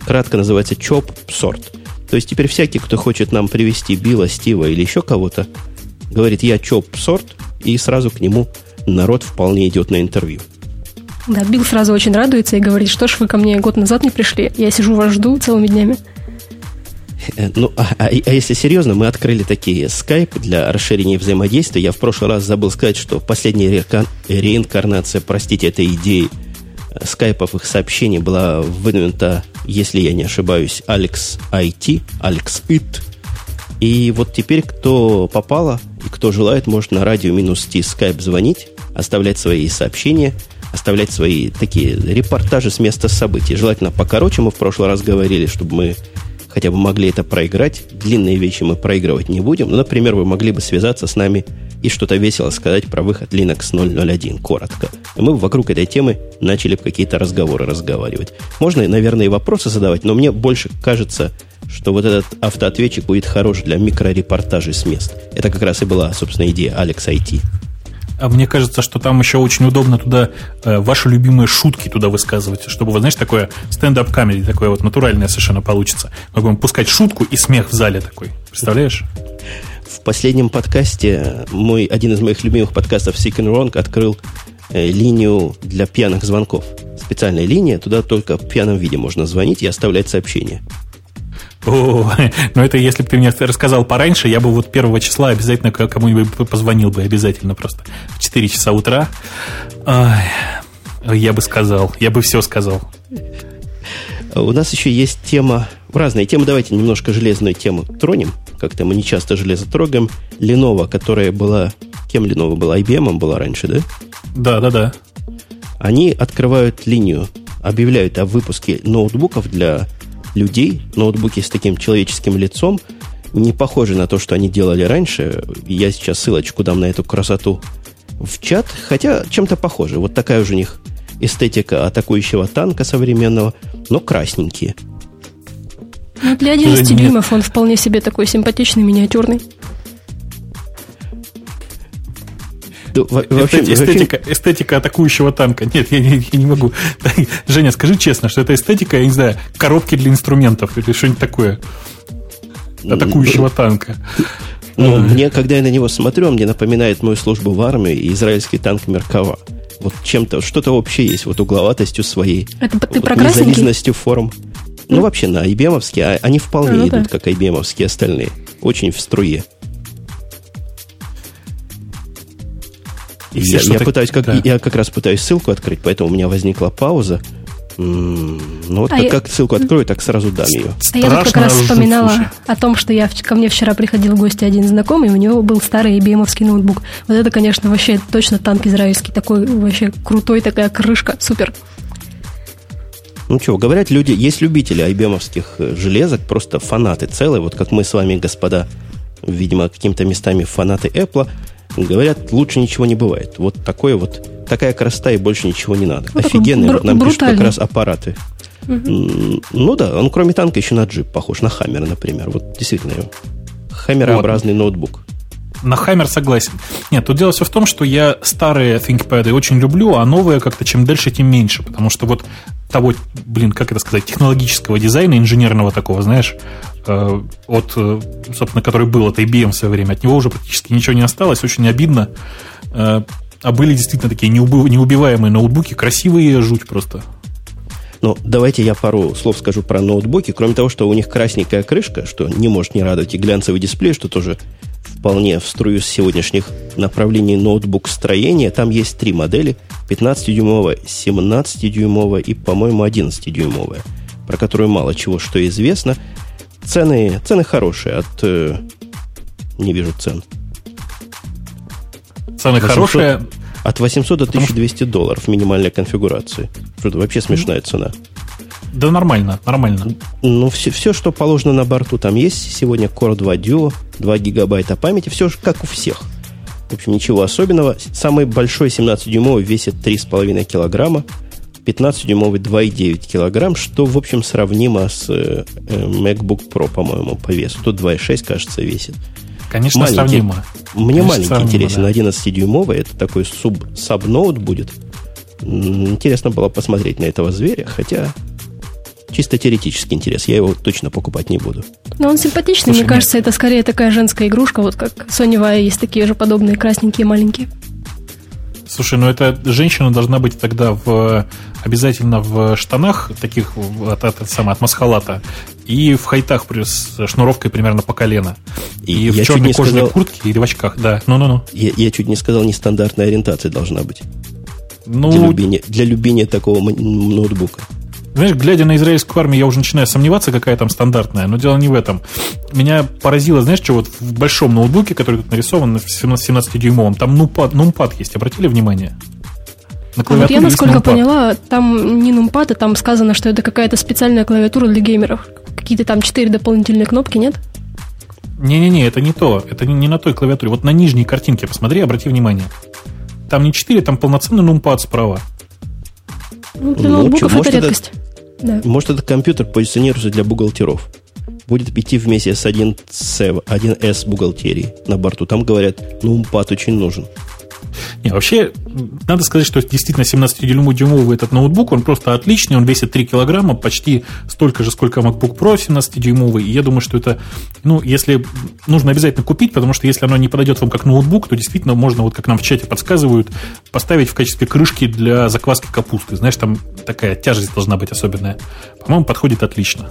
Кратко называется ЧОП СОРТ. То есть теперь всякий, кто хочет нам привести Билла, Стива или еще кого-то, говорит «я ЧОП СОРТ», и сразу к нему народ вполне идет на интервью. Да, Билл сразу очень радуется и говорит, что ж вы ко мне год назад не пришли, я сижу вас жду целыми днями. Э, ну, а, а, а если серьезно, мы открыли такие скайп для расширения взаимодействия. Я в прошлый раз забыл сказать, что последняя реинкарнация, простите, этой идеи э, скайповых сообщений была выдвинута, если я не ошибаюсь, Алекс IT, Алекс IT. И вот теперь, кто попало и кто желает, может на радио минус Ти скайп звонить, оставлять свои сообщения – оставлять свои такие репортажи с места событий. Желательно покороче, мы в прошлый раз говорили, чтобы мы хотя бы могли это проиграть. Длинные вещи мы проигрывать не будем. Ну, например, вы могли бы связаться с нами и что-то весело сказать про выход Linux 0.01, коротко. И мы вокруг этой темы начали какие-то разговоры разговаривать. Можно, наверное, и вопросы задавать, но мне больше кажется, что вот этот автоответчик будет хорош для микрорепортажей с мест. Это как раз и была, собственно, идея Alex IT. А мне кажется, что там еще очень удобно туда э, ваши любимые шутки туда высказывать, чтобы, вы знаешь, такое стендап камеди, такое вот натуральное совершенно получится. Мы будем пускать шутку и смех в зале такой. Представляешь? В последнем подкасте мой, один из моих любимых подкастов Sick and Wrong открыл э, линию для пьяных звонков. Специальная линия, туда только в пьяном виде можно звонить и оставлять сообщения. О, ну это если бы ты мне рассказал пораньше, я бы вот первого числа обязательно кому-нибудь позвонил бы, обязательно просто в 4 часа утра. Ой, я бы сказал, я бы все сказал. У нас еще есть тема, разные темы, давайте немножко железную тему тронем. Как-то мы не часто железо трогаем. Lenovo, которая была... Кем Lenovo была? IBM была раньше, да? Да, да, да. Они открывают линию, объявляют о выпуске ноутбуков для людей, ноутбуки с таким человеческим лицом, не похожи на то, что они делали раньше. Я сейчас ссылочку дам на эту красоту в чат, хотя чем-то похоже. Вот такая уже у них эстетика атакующего танка современного, но красненькие. Ну, для 11 дюймов он вполне себе такой симпатичный, миниатюрный. Вообще, эстетика, вообще... эстетика атакующего танка. Нет, я не, я не могу. Женя, скажи честно, что это эстетика, я не знаю, коробки для инструментов или что-нибудь такое. Атакующего танка. Ну, мне, когда я на него смотрю, он мне напоминает мою службу в армии и израильский танк Меркава. Вот чем-то, что-то общее есть, вот угловатостью своей. Это ты вот, про Незализностью форм. Ну, вообще, на IBM, а они вполне ну, идут, да. как IBM остальные. Очень в струе. Я, я пытаюсь, как, да. я как раз пытаюсь ссылку открыть, поэтому у меня возникла пауза. ну вот а как, я... как ссылку открою, так сразу дам ее. А я тут как раз вспоминала слушай. о том, что я ко мне вчера приходил в гости один знакомый, у него был старый IBM ноутбук. Вот это, конечно, вообще точно танк израильский, такой вообще крутой, такая крышка, супер. Ну что, говорят люди, есть любители IBM э, железок, просто фанаты целые, вот как мы с вами, господа, видимо, какими-то местами фанаты Apple, Говорят, лучше ничего не бывает. Вот такое вот, такая красота и больше ничего не надо. Ну, Офигенные, вот нам пишут как раз аппараты. Угу. Ну да, он кроме танка еще на джип похож, на Хаммер, например. Вот действительно, хаммерообразный вот. ноутбук. На Хаммер согласен. Нет, тут дело все в том, что я старые ThinkPad очень люблю, а новые как-то чем дальше, тем меньше. Потому что вот того, блин, как это сказать, технологического дизайна, инженерного такого, знаешь, э, от, э, собственно, который был от IBM в свое время, от него уже практически ничего не осталось, очень обидно. Э, а были действительно такие неубиваемые ноутбуки, красивые, жуть просто. Ну, давайте я пару слов скажу про ноутбуки. Кроме того, что у них красненькая крышка, что не может не радовать, и глянцевый дисплей, что тоже вполне в струю с сегодняшних направлений ноутбук строения. Там есть три модели. 15-дюймовая, 17-дюймовая и, по-моему, 11-дюймовая, про которую мало чего что известно. Цены, цены хорошие. От... Э, не вижу цен. Цены 800, хорошие? От 800 до 1200 долларов минимальной конфигурации. Что-то вообще смешная цена. Да нормально, нормально. Ну, все, все, что положено на борту, там есть. Сегодня Core 2 Duo, 2 гигабайта памяти. Все же как у всех. В общем, ничего особенного. Самый большой 17-дюймовый весит 3,5 килограмма. 15-дюймовый 2,9 килограмм, что, в общем, сравнимо с э, э MacBook Pro, по-моему, по весу. Тут 2,6, кажется, весит. Конечно, маленький. сравнимо. Мне Конечно, маленький сравнимо, интересен. Да. 11-дюймовый, это такой суб, саб-ноут будет. Интересно было посмотреть на этого зверя, хотя чисто теоретический интерес. Я его точно покупать не буду. Но он симпатичный, Слушай, мне кажется, это скорее такая женская игрушка, вот как Sony есть такие же подобные красненькие маленькие. Слушай, ну это женщина должна быть тогда в обязательно в штанах таких от, от, от, от масхалата и в хайтах с шнуровкой примерно по колено. И, и в черной кожаной сказал... куртке или в очках, да. Ну-ну-ну. Я, я чуть не сказал, нестандартная ориентация должна быть. Ну, для, любения, для любения такого ноутбука. Знаешь, глядя на израильскую армию, я уже начинаю сомневаться, какая там стандартная, но дело не в этом. Меня поразило, знаешь, что вот в большом ноутбуке, который тут нарисован, в 17-дюймовом, там нумпад, нумпад есть, обратили внимание? На а вот я, насколько поняла, там не нумпад, а там сказано, что это какая-то специальная клавиатура для геймеров. Какие-то там четыре дополнительные кнопки, нет? Не-не-не, это не то. Это не, не на той клавиатуре. Вот на нижней картинке посмотри, обрати внимание. Там не 4, там полноценный нумпад справа. Ну, для ну, ноутбуков что, это редкость. Да. Может, этот компьютер позиционируется для бухгалтеров. Будет идти вместе с 1С, 1С бухгалтерии на борту. Там говорят, ну, пад очень нужен. Не, вообще, надо сказать, что действительно 17-дюймовый этот ноутбук, он просто отличный, он весит 3 килограмма, почти столько же, сколько MacBook Pro 17-дюймовый, и я думаю, что это, ну, если нужно обязательно купить, потому что если оно не подойдет вам как ноутбук, то действительно можно, вот как нам в чате подсказывают, поставить в качестве крышки для закваски капусты. Знаешь, там такая тяжесть должна быть особенная. По-моему, подходит отлично.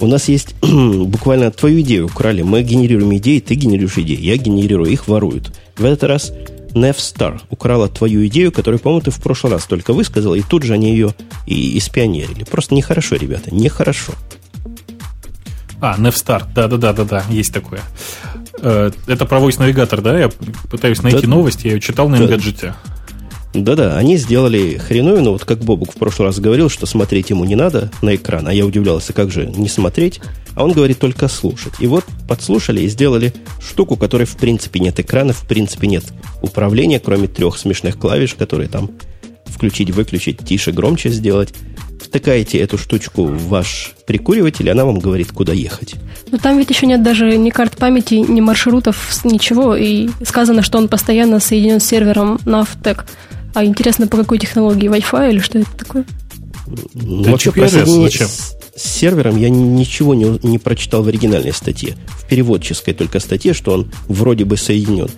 У нас есть буквально твою идею украли. Мы генерируем идеи, ты генерируешь идеи. Я генерирую, их воруют. В этот раз Nevstar украла твою идею, которую, по-моему, ты в прошлый раз только высказал, и тут же они ее и испионерили. Просто нехорошо, ребята, нехорошо. А, Nevstar, да-да-да-да-да, есть такое. Э, это про voice навигатор, да? Я пытаюсь найти да, новости, я ее читал на да, да-да, они сделали хреновину, вот как Бобук в прошлый раз говорил, что смотреть ему не надо на экран, а я удивлялся, как же не смотреть, а он говорит только слушать. И вот подслушали и сделали штуку, которой в принципе нет экрана, в принципе нет управления, кроме трех смешных клавиш, которые там включить, выключить, тише, громче сделать. Втыкаете эту штучку в ваш прикуриватель, и она вам говорит, куда ехать. Но там ведь еще нет даже ни карт памяти, ни маршрутов, ничего. И сказано, что он постоянно соединен с сервером Navtec. А интересно, по какой технологии? Wi-Fi или что это такое? Ну, да вообще, про зачем? С, с сервером я ничего не, не прочитал в оригинальной статье. В переводческой только статье, что он вроде бы соединен.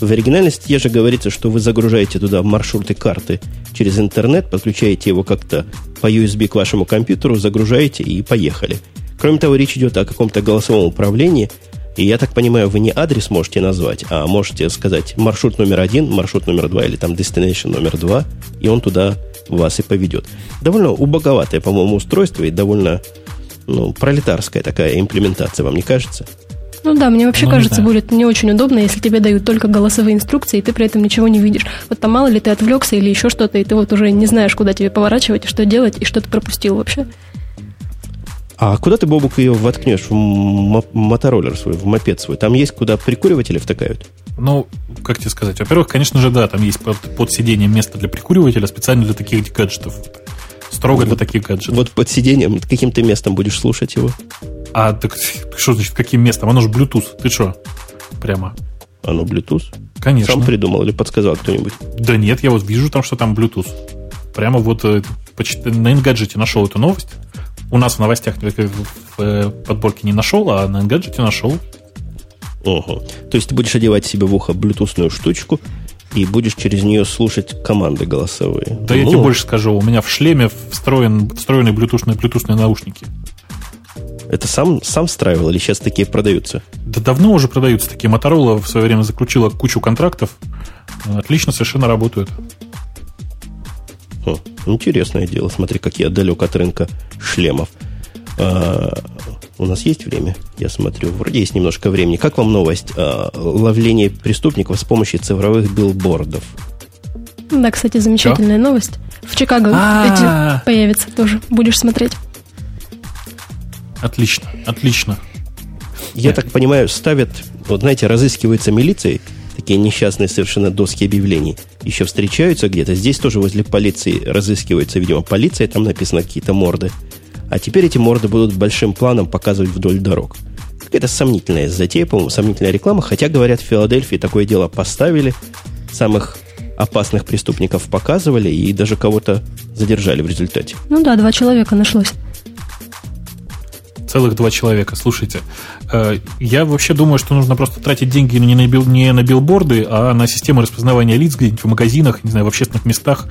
В оригинальной статье же говорится, что вы загружаете туда маршруты карты через интернет, подключаете его как-то по USB к вашему компьютеру, загружаете и поехали. Кроме того, речь идет о каком-то голосовом управлении – и я так понимаю, вы не адрес можете назвать, а можете сказать маршрут номер один, маршрут номер два или там destination номер два, и он туда вас и поведет. Довольно убоговатое, по-моему, устройство и довольно ну, пролетарская такая имплементация, вам не кажется? Ну да, мне вообще ну, кажется, да. будет не очень удобно, если тебе дают только голосовые инструкции, и ты при этом ничего не видишь. Вот там мало ли ты отвлекся или еще что-то, и ты вот уже не знаешь, куда тебе поворачивать, и что делать, и что ты пропустил вообще. А куда ты, Бобук, ее воткнешь? В мотороллер свой, в мопед свой? Там есть куда прикуриватели втыкают? Ну, как тебе сказать? Во-первых, конечно же, да, там есть под, под сиденьем место для прикуривателя специально для таких гаджетов. Строго вот, для таких гаджетов. Вот под сиденьем, каким ты местом будешь слушать его? А так что значит, каким местом? Оно же Bluetooth. Ты что? Прямо. Оно Bluetooth? Конечно. Сам придумал или подсказал кто-нибудь? Да нет, я вот вижу там, что там Bluetooth. Прямо вот э, на Engadget нашел эту новость. У нас в новостях в э, подборке не нашел, а на Engadget нашел. Ого. То есть ты будешь одевать себе в ухо блютусную штучку и будешь через нее слушать команды голосовые. Да ну, я тебе больше скажу, у меня в шлеме встроен, встроены блютусные, блютусные наушники. Это сам, сам встраивал или сейчас такие продаются? Да давно уже продаются такие. Моторола в свое время заключила кучу контрактов. Отлично совершенно работают. О, интересное дело. Смотри, как я далек от рынка шлемов. А, у нас есть время? Я смотрю, вроде есть немножко времени. Как вам новость? А, ловление преступников с помощью цифровых билбордов. Да, кстати, замечательная Что? новость. В Чикаго эти появится тоже. Будешь смотреть. Отлично, отлично. Я так понимаю, ставят, вот знаете, разыскивается милицией, такие несчастные совершенно доски объявлений, еще встречаются где-то. Здесь тоже возле полиции разыскивается, видимо, полиция, там написано какие-то морды. А теперь эти морды будут большим планом показывать вдоль дорог. Какая-то сомнительная затея, по-моему, сомнительная реклама. Хотя, говорят, в Филадельфии такое дело поставили. Самых опасных преступников показывали и даже кого-то задержали в результате. Ну да, два человека нашлось. Целых два человека. Слушайте, э, я вообще думаю, что нужно просто тратить деньги не на, бил, не на билборды, а на системы распознавания лиц где-нибудь в магазинах, не знаю, в общественных местах.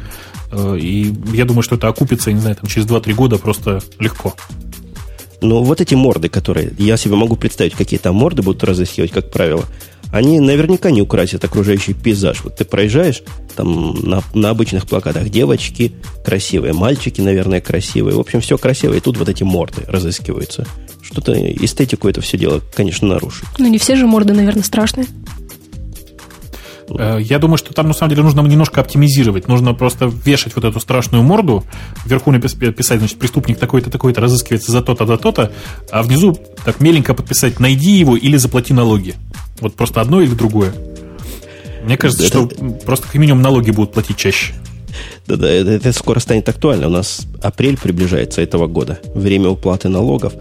Э, и я думаю, что это окупится, не знаю, там, через 2-3 года просто легко. Ну, вот эти морды, которые... Я себе могу представить, какие там морды будут разыскивать, как правило. Они наверняка не украсят окружающий пейзаж. Вот ты проезжаешь, там на, на обычных плакатах девочки красивые, мальчики, наверное, красивые. В общем, все красиво, и тут вот эти морды разыскиваются. Что-то эстетику это все дело, конечно, нарушит. Ну, не все же морды, наверное, страшные. Э, я думаю, что там на самом деле нужно немножко оптимизировать. Нужно просто вешать вот эту страшную морду, вверху написать, значит, преступник такой-то, такой-то разыскивается за то-то, за то-то, а внизу так меленько подписать «найди его» или «заплати налоги». Вот просто одно или другое. Мне кажется, это... что просто как минимум налоги будут платить чаще. Да-да, это, это скоро станет актуально. У нас апрель приближается этого года. Время уплаты налогов.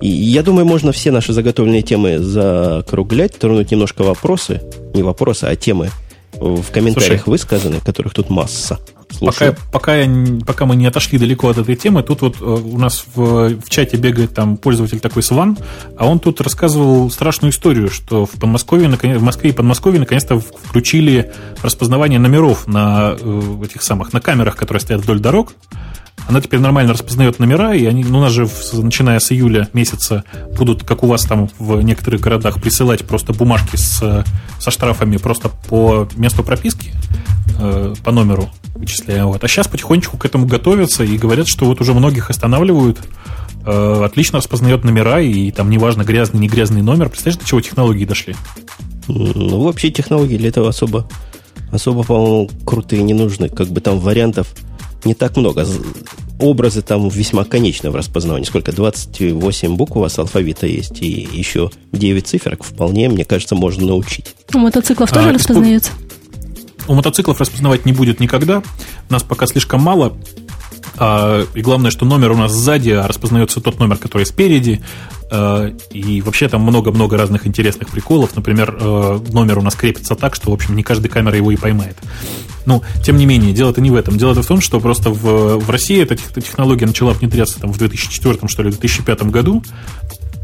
И я думаю, можно все наши заготовленные темы закруглять, тронуть немножко вопросы. Не вопросы, а темы в комментариях Слушай, высказаны, которых тут масса. Пока, пока, я, пока мы не отошли далеко от этой темы, тут вот э, у нас в, в чате бегает там пользователь такой Сван, а он тут рассказывал страшную историю, что в Подмосковье, в Москве и Подмосковье наконец-то включили распознавание номеров на э, этих самых, на камерах, которые стоят вдоль дорог. Она теперь нормально распознает номера, и они, ну, у нас же, начиная с июля месяца, будут, как у вас там в некоторых городах, присылать просто бумажки с, со штрафами просто по месту прописки, э, по номеру вычисляя. Вот. А сейчас потихонечку к этому готовятся и говорят, что вот уже многих останавливают, э, отлично распознает номера, и там неважно, грязный, не грязный номер. Представляешь, до чего технологии дошли? Ну, вообще технологии для этого особо, особо, по-моему, крутые не нужны. Как бы там вариантов не так много. Образы там весьма конечны в распознавании. Сколько? 28 букв у вас алфавита есть, и еще 9 циферок вполне, мне кажется, можно научить. У мотоциклов тоже а, распознается? У мотоциклов распознавать не будет никогда. Нас пока слишком мало. А, и главное, что номер у нас сзади, а распознается тот номер, который спереди. А, и вообще там много-много разных интересных приколов. Например, а, номер у нас крепится так, что, в общем, не каждая камера его и поймает. Ну, тем не менее, дело-то не в этом. Дело-то в том, что просто в, в России эта технология начала внедряться там, в 2004, что ли, 2005 году.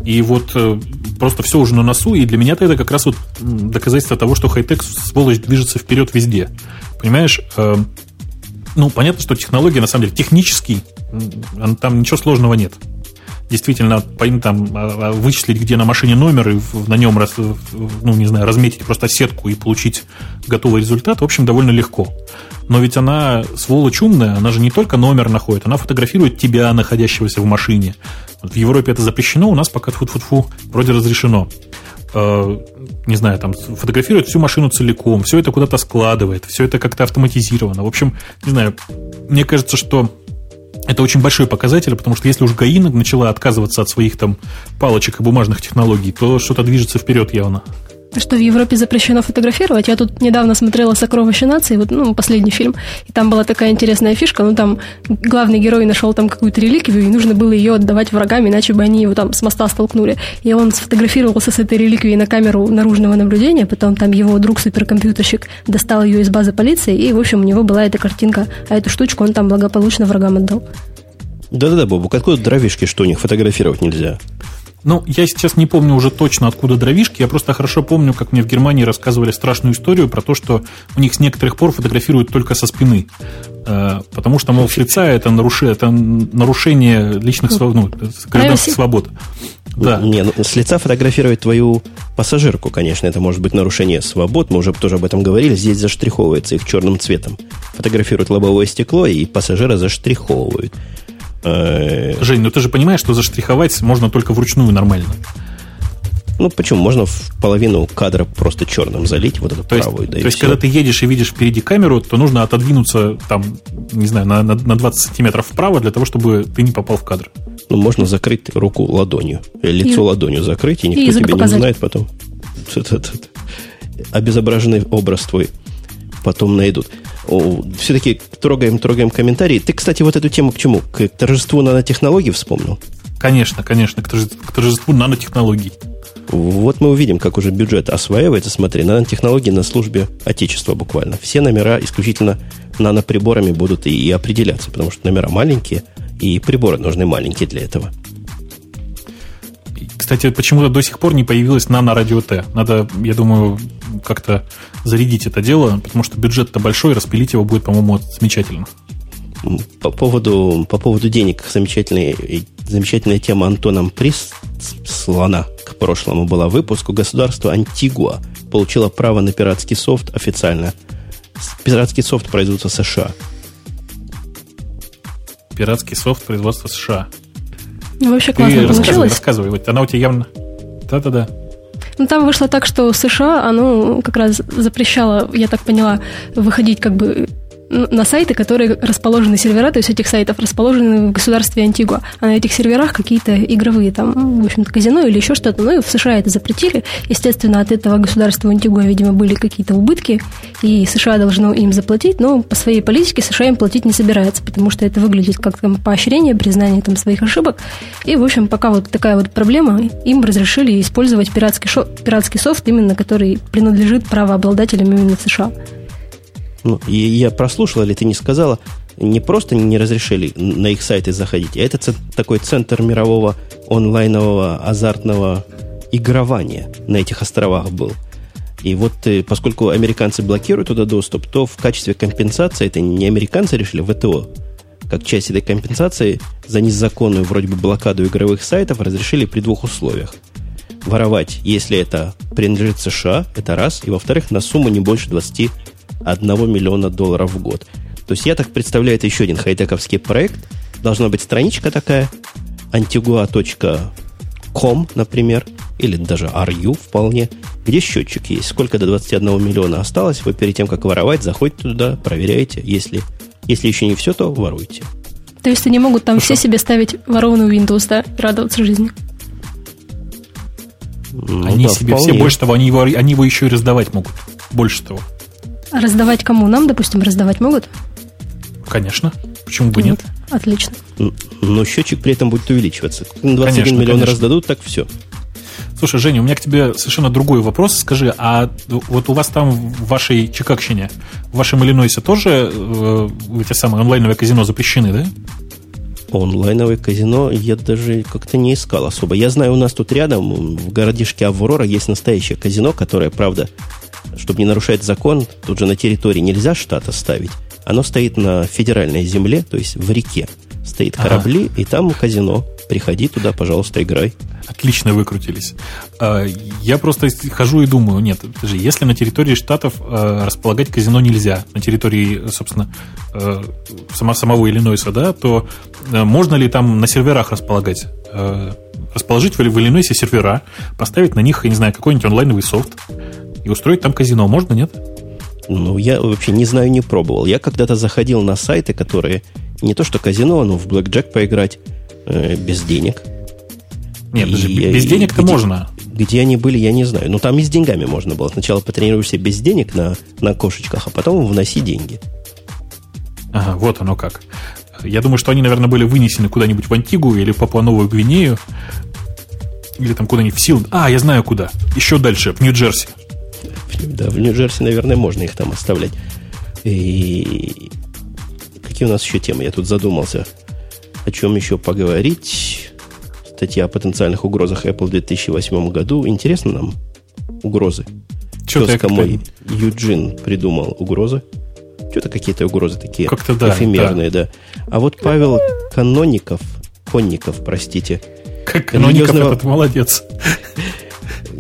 И вот э, просто все уже на носу, и для меня это как раз вот доказательство того, что хай-тек, сволочь, движется вперед везде. Понимаешь, э, ну, понятно, что технология, на самом деле, технически, там ничего сложного нет. Действительно, там, а, а, вычислить, где на машине номер, и на нем, ну, не знаю, разметить просто сетку и получить готовый результат, в общем, довольно легко. Но ведь она, сволочь умная, она же не только номер находит, она фотографирует тебя, находящегося в машине. В Европе это запрещено, у нас пока тфу-тфу-тфу вроде разрешено. Э, не знаю, там фотографирует всю машину целиком, все это куда-то складывает, все это как-то автоматизировано. В общем, не знаю, мне кажется, что это очень большой показатель, потому что если уж ГАИ начала отказываться от своих там палочек и бумажных технологий, то что-то движется вперед явно что в Европе запрещено фотографировать. Я тут недавно смотрела «Сокровища нации», вот, ну, последний фильм, и там была такая интересная фишка, ну, там главный герой нашел там какую-то реликвию, и нужно было ее отдавать врагам, иначе бы они его там с моста столкнули. И он сфотографировался с этой реликвией на камеру наружного наблюдения, потом там его друг-суперкомпьютерщик достал ее из базы полиции, и, в общем, у него была эта картинка, а эту штучку он там благополучно врагам отдал. Да-да-да, Бобук, откуда дровишки, что у них фотографировать нельзя? Ну, я сейчас не помню уже точно, откуда дровишки. Я просто хорошо помню, как мне в Германии рассказывали страшную историю про то, что у них с некоторых пор фотографируют только со спины. Э, потому что, мол, с лица это, наруш... это нарушение личных своб... ну, гражданских свобод. Да. Не, ну, с лица фотографировать твою пассажирку, конечно, это может быть нарушение свобод. Мы уже тоже об этом говорили. Здесь заштриховывается их черным цветом. Фотографируют лобовое стекло, и пассажира заштриховывают. Э, Жень, ну ты же понимаешь, что заштриховать можно только вручную нормально. Ну, почему? Можно в половину кадра просто черным залить, вот эту то правую. Есть, да то есть, все. когда ты едешь и видишь впереди камеру, то нужно отодвинуться там, не знаю, на, на, на 20 сантиметров вправо для того, чтобы ты не попал в кадр. Ну, можно закрыть руку ладонью, лицо и, ладонью закрыть, и никто и тебя показать. не узнает потом. Обезображенный образ твой потом найдут все-таки трогаем, трогаем комментарии. Ты, кстати, вот эту тему к чему? К торжеству нанотехнологий вспомнил? Конечно, конечно, к торжеству нанотехнологий. Вот мы увидим, как уже бюджет осваивается. Смотри, нанотехнологии на службе Отечества буквально. Все номера исключительно наноприборами будут и, и определяться, потому что номера маленькие, и приборы нужны маленькие для этого. Кстати, почему-то до сих пор не появилась Nano Radio T. Надо, я думаю, как-то зарядить это дело, потому что бюджет-то большой, распилить его будет, по-моему, замечательно. По поводу, по поводу денег замечательная, замечательная тема Антоном прислана к прошлому была выпуску. Государство Антигуа получило право на пиратский софт официально. Пиратский софт производства США. Пиратский софт производства США. Ну, вообще классно Ты получилось. рассказывай, рассказывай. Вот она у тебя явно... Да-да-да. Ну, там вышло так, что США, оно как раз запрещало, я так поняла, выходить как бы на сайты, которые расположены сервера, то есть этих сайтов расположены в государстве Антигуа, а на этих серверах какие-то игровые там, в общем-то, казино или еще что-то. Ну и в США это запретили. Естественно, от этого государства Антигуа, видимо, были какие-то убытки, и США должно им заплатить, но по своей политике США им платить не собирается, потому что это выглядит как там поощрение, признание там своих ошибок. И, в общем, пока вот такая вот проблема, им разрешили использовать пиратский, шо- пиратский софт, именно который принадлежит правообладателям именно в США. Ну, и я прослушал, или ты не сказала, не просто не разрешили на их сайты заходить, а это такой центр мирового онлайнового азартного игрования на этих островах был. И вот э, поскольку американцы блокируют туда доступ, то в качестве компенсации, это не американцы решили, ВТО, как часть этой компенсации за незаконную вроде бы блокаду игровых сайтов разрешили при двух условиях. Воровать, если это принадлежит США, это раз, и во-вторых, на сумму не больше 21 миллиона долларов в год. То есть я так представляю, это еще один хай-тековский проект. Должна быть страничка такая, antigua.com, например, или даже RU вполне, где счетчик есть. Сколько до 21 миллиона осталось, вы перед тем, как воровать, заходите туда, проверяете. Если, если еще не все, то воруйте. То есть они могут там все себе ставить ворованную Windows, да, и радоваться жизни. Ну они да, себе вполне. все, больше того, они его, они его еще и раздавать могут. Больше того. А раздавать кому? Нам, допустим, раздавать могут? Конечно. Почему бы нет? Отлично. Н- Но счетчик при этом будет увеличиваться. На 21 Конечно, миллион конечно. раздадут, так все. Слушай, Женя, у меня к тебе совершенно другой вопрос. Скажи, а вот у вас там в вашей Чикагщине, в вашем Иллинойсе тоже э, эти самые онлайновые казино запрещены, да? Онлайновое казино я даже как-то не искал особо. Я знаю, у нас тут рядом, в городишке Аврора, есть настоящее казино, которое, правда, чтобы не нарушать закон, тут же на территории нельзя штата ставить. Оно стоит на федеральной земле, то есть в реке. Стоит Ага. корабли, и там казино. Приходи туда, пожалуйста, играй. Отлично выкрутились. А, Я просто хожу и думаю, нет, подожди, если на территории штатов э, располагать казино нельзя, на территории, собственно, э, сама, самого Иллинойса, да, то можно ли там на серверах располагать? Расположить в Иллинойсе сервера, поставить на них, я не знаю, какой-нибудь онлайновый софт и устроить там казино. Можно, нет? Ну, я вообще не знаю, не пробовал. Я когда-то заходил на сайты, которые не то что казино, но в блэкджек поиграть э, без денег. Нет, И- даже без денег-то где- можно. Где они были, я не знаю. Ну, там и с деньгами можно было. Сначала потренируешься без денег на, на кошечках, а потом вноси деньги. Ага, вот оно как. Я думаю, что они, наверное, были вынесены куда-нибудь в Антигу или в Папуа-Новую Гвинею. Или там куда-нибудь в Сил. А, я знаю куда. Еще дальше, в Нью-Джерси. Да, в Нью-Джерси, наверное, можно их там оставлять. И какие у нас еще темы? Я тут задумался. О чем еще поговорить? Статья о потенциальных угрозах Apple в 2008 году. Интересно нам угрозы. Что-то как-то- мой Юджин придумал угрозы. Что-то какие-то угрозы такие Как-то да, эфемерные, да. А вот Павел Каноников, Конников, простите, Как Каноников этот молодец.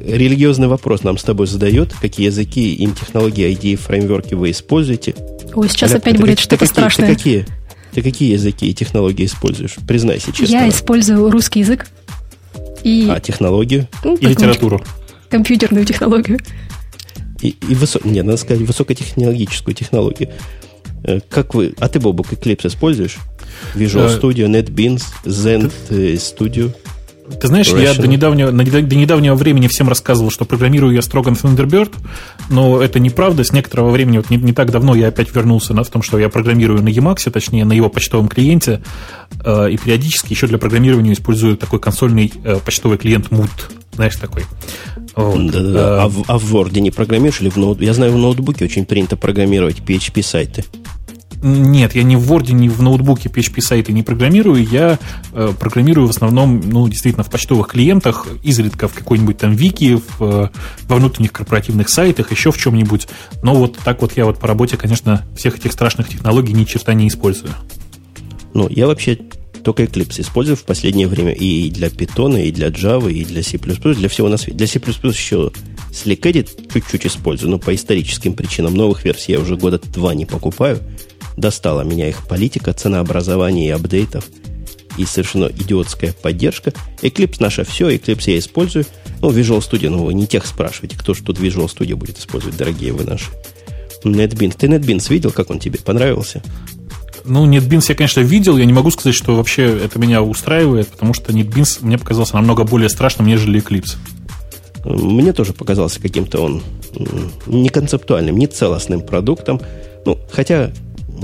Религиозный вопрос нам с тобой задает. Какие языки, им технологии, ID, фреймворки вы используете? Ой, сейчас Олег, опять ты будет как- что-то ты какие- страшное. Ты какие, ты какие языки и технологии используешь? Признайся честно. Я использую русский язык и А технологию? ну, И литературу. компьютерную технологию. И, и высо... Нет, надо сказать, высокотехнологическую технологию. Э, Как вы... А ты, Бобок, Eclipse используешь? Visual Э, Studio, NetBeans, Zen э, Studio. Ты знаешь, я Rational. до недавнего, до недавнего времени всем рассказывал, что программирую я строго на Thunderbird, но это неправда. С некоторого времени, вот не, не так давно, я опять вернулся на, в том, что я программирую на Emacs, точнее, на его почтовом клиенте, э, и периодически еще для программирования использую такой консольный э, почтовый клиент Mood, знаешь, такой. Вот. Да-да-да. Э, А, в, а в Word не программируешь или в ноут... Я знаю, в ноутбуке очень принято программировать PHP-сайты. Нет, я ни в Word, ни в ноутбуке PHP-сайты не программирую. Я э, программирую в основном, ну, действительно, в почтовых клиентах, изредка в какой-нибудь там вики, в, э, во внутренних корпоративных сайтах, еще в чем-нибудь. Но вот так вот я вот по работе, конечно, всех этих страшных технологий ни черта не использую. Ну, я вообще только Eclipse использую в последнее время и для Python, и для Java, и для C++, для всего на свете. Для C++ еще SlickEdit чуть-чуть использую, но по историческим причинам новых версий я уже года два не покупаю. Достала меня их политика, ценообразования и апдейтов, и совершенно идиотская поддержка. Eclipse наша все, Eclipse я использую. Ну, Visual Studio, ну, вы не тех спрашиваете, кто же тут Visual Studio будет использовать, дорогие вы наши. NetBeans. Ты NetBeans видел, как он тебе понравился? Ну, NetBeans я, конечно, видел. Я не могу сказать, что вообще это меня устраивает, потому что NetBeans мне показался намного более страшным, нежели Eclipse. Мне тоже показался каким-то он не концептуальным, не целостным продуктом. Ну, хотя,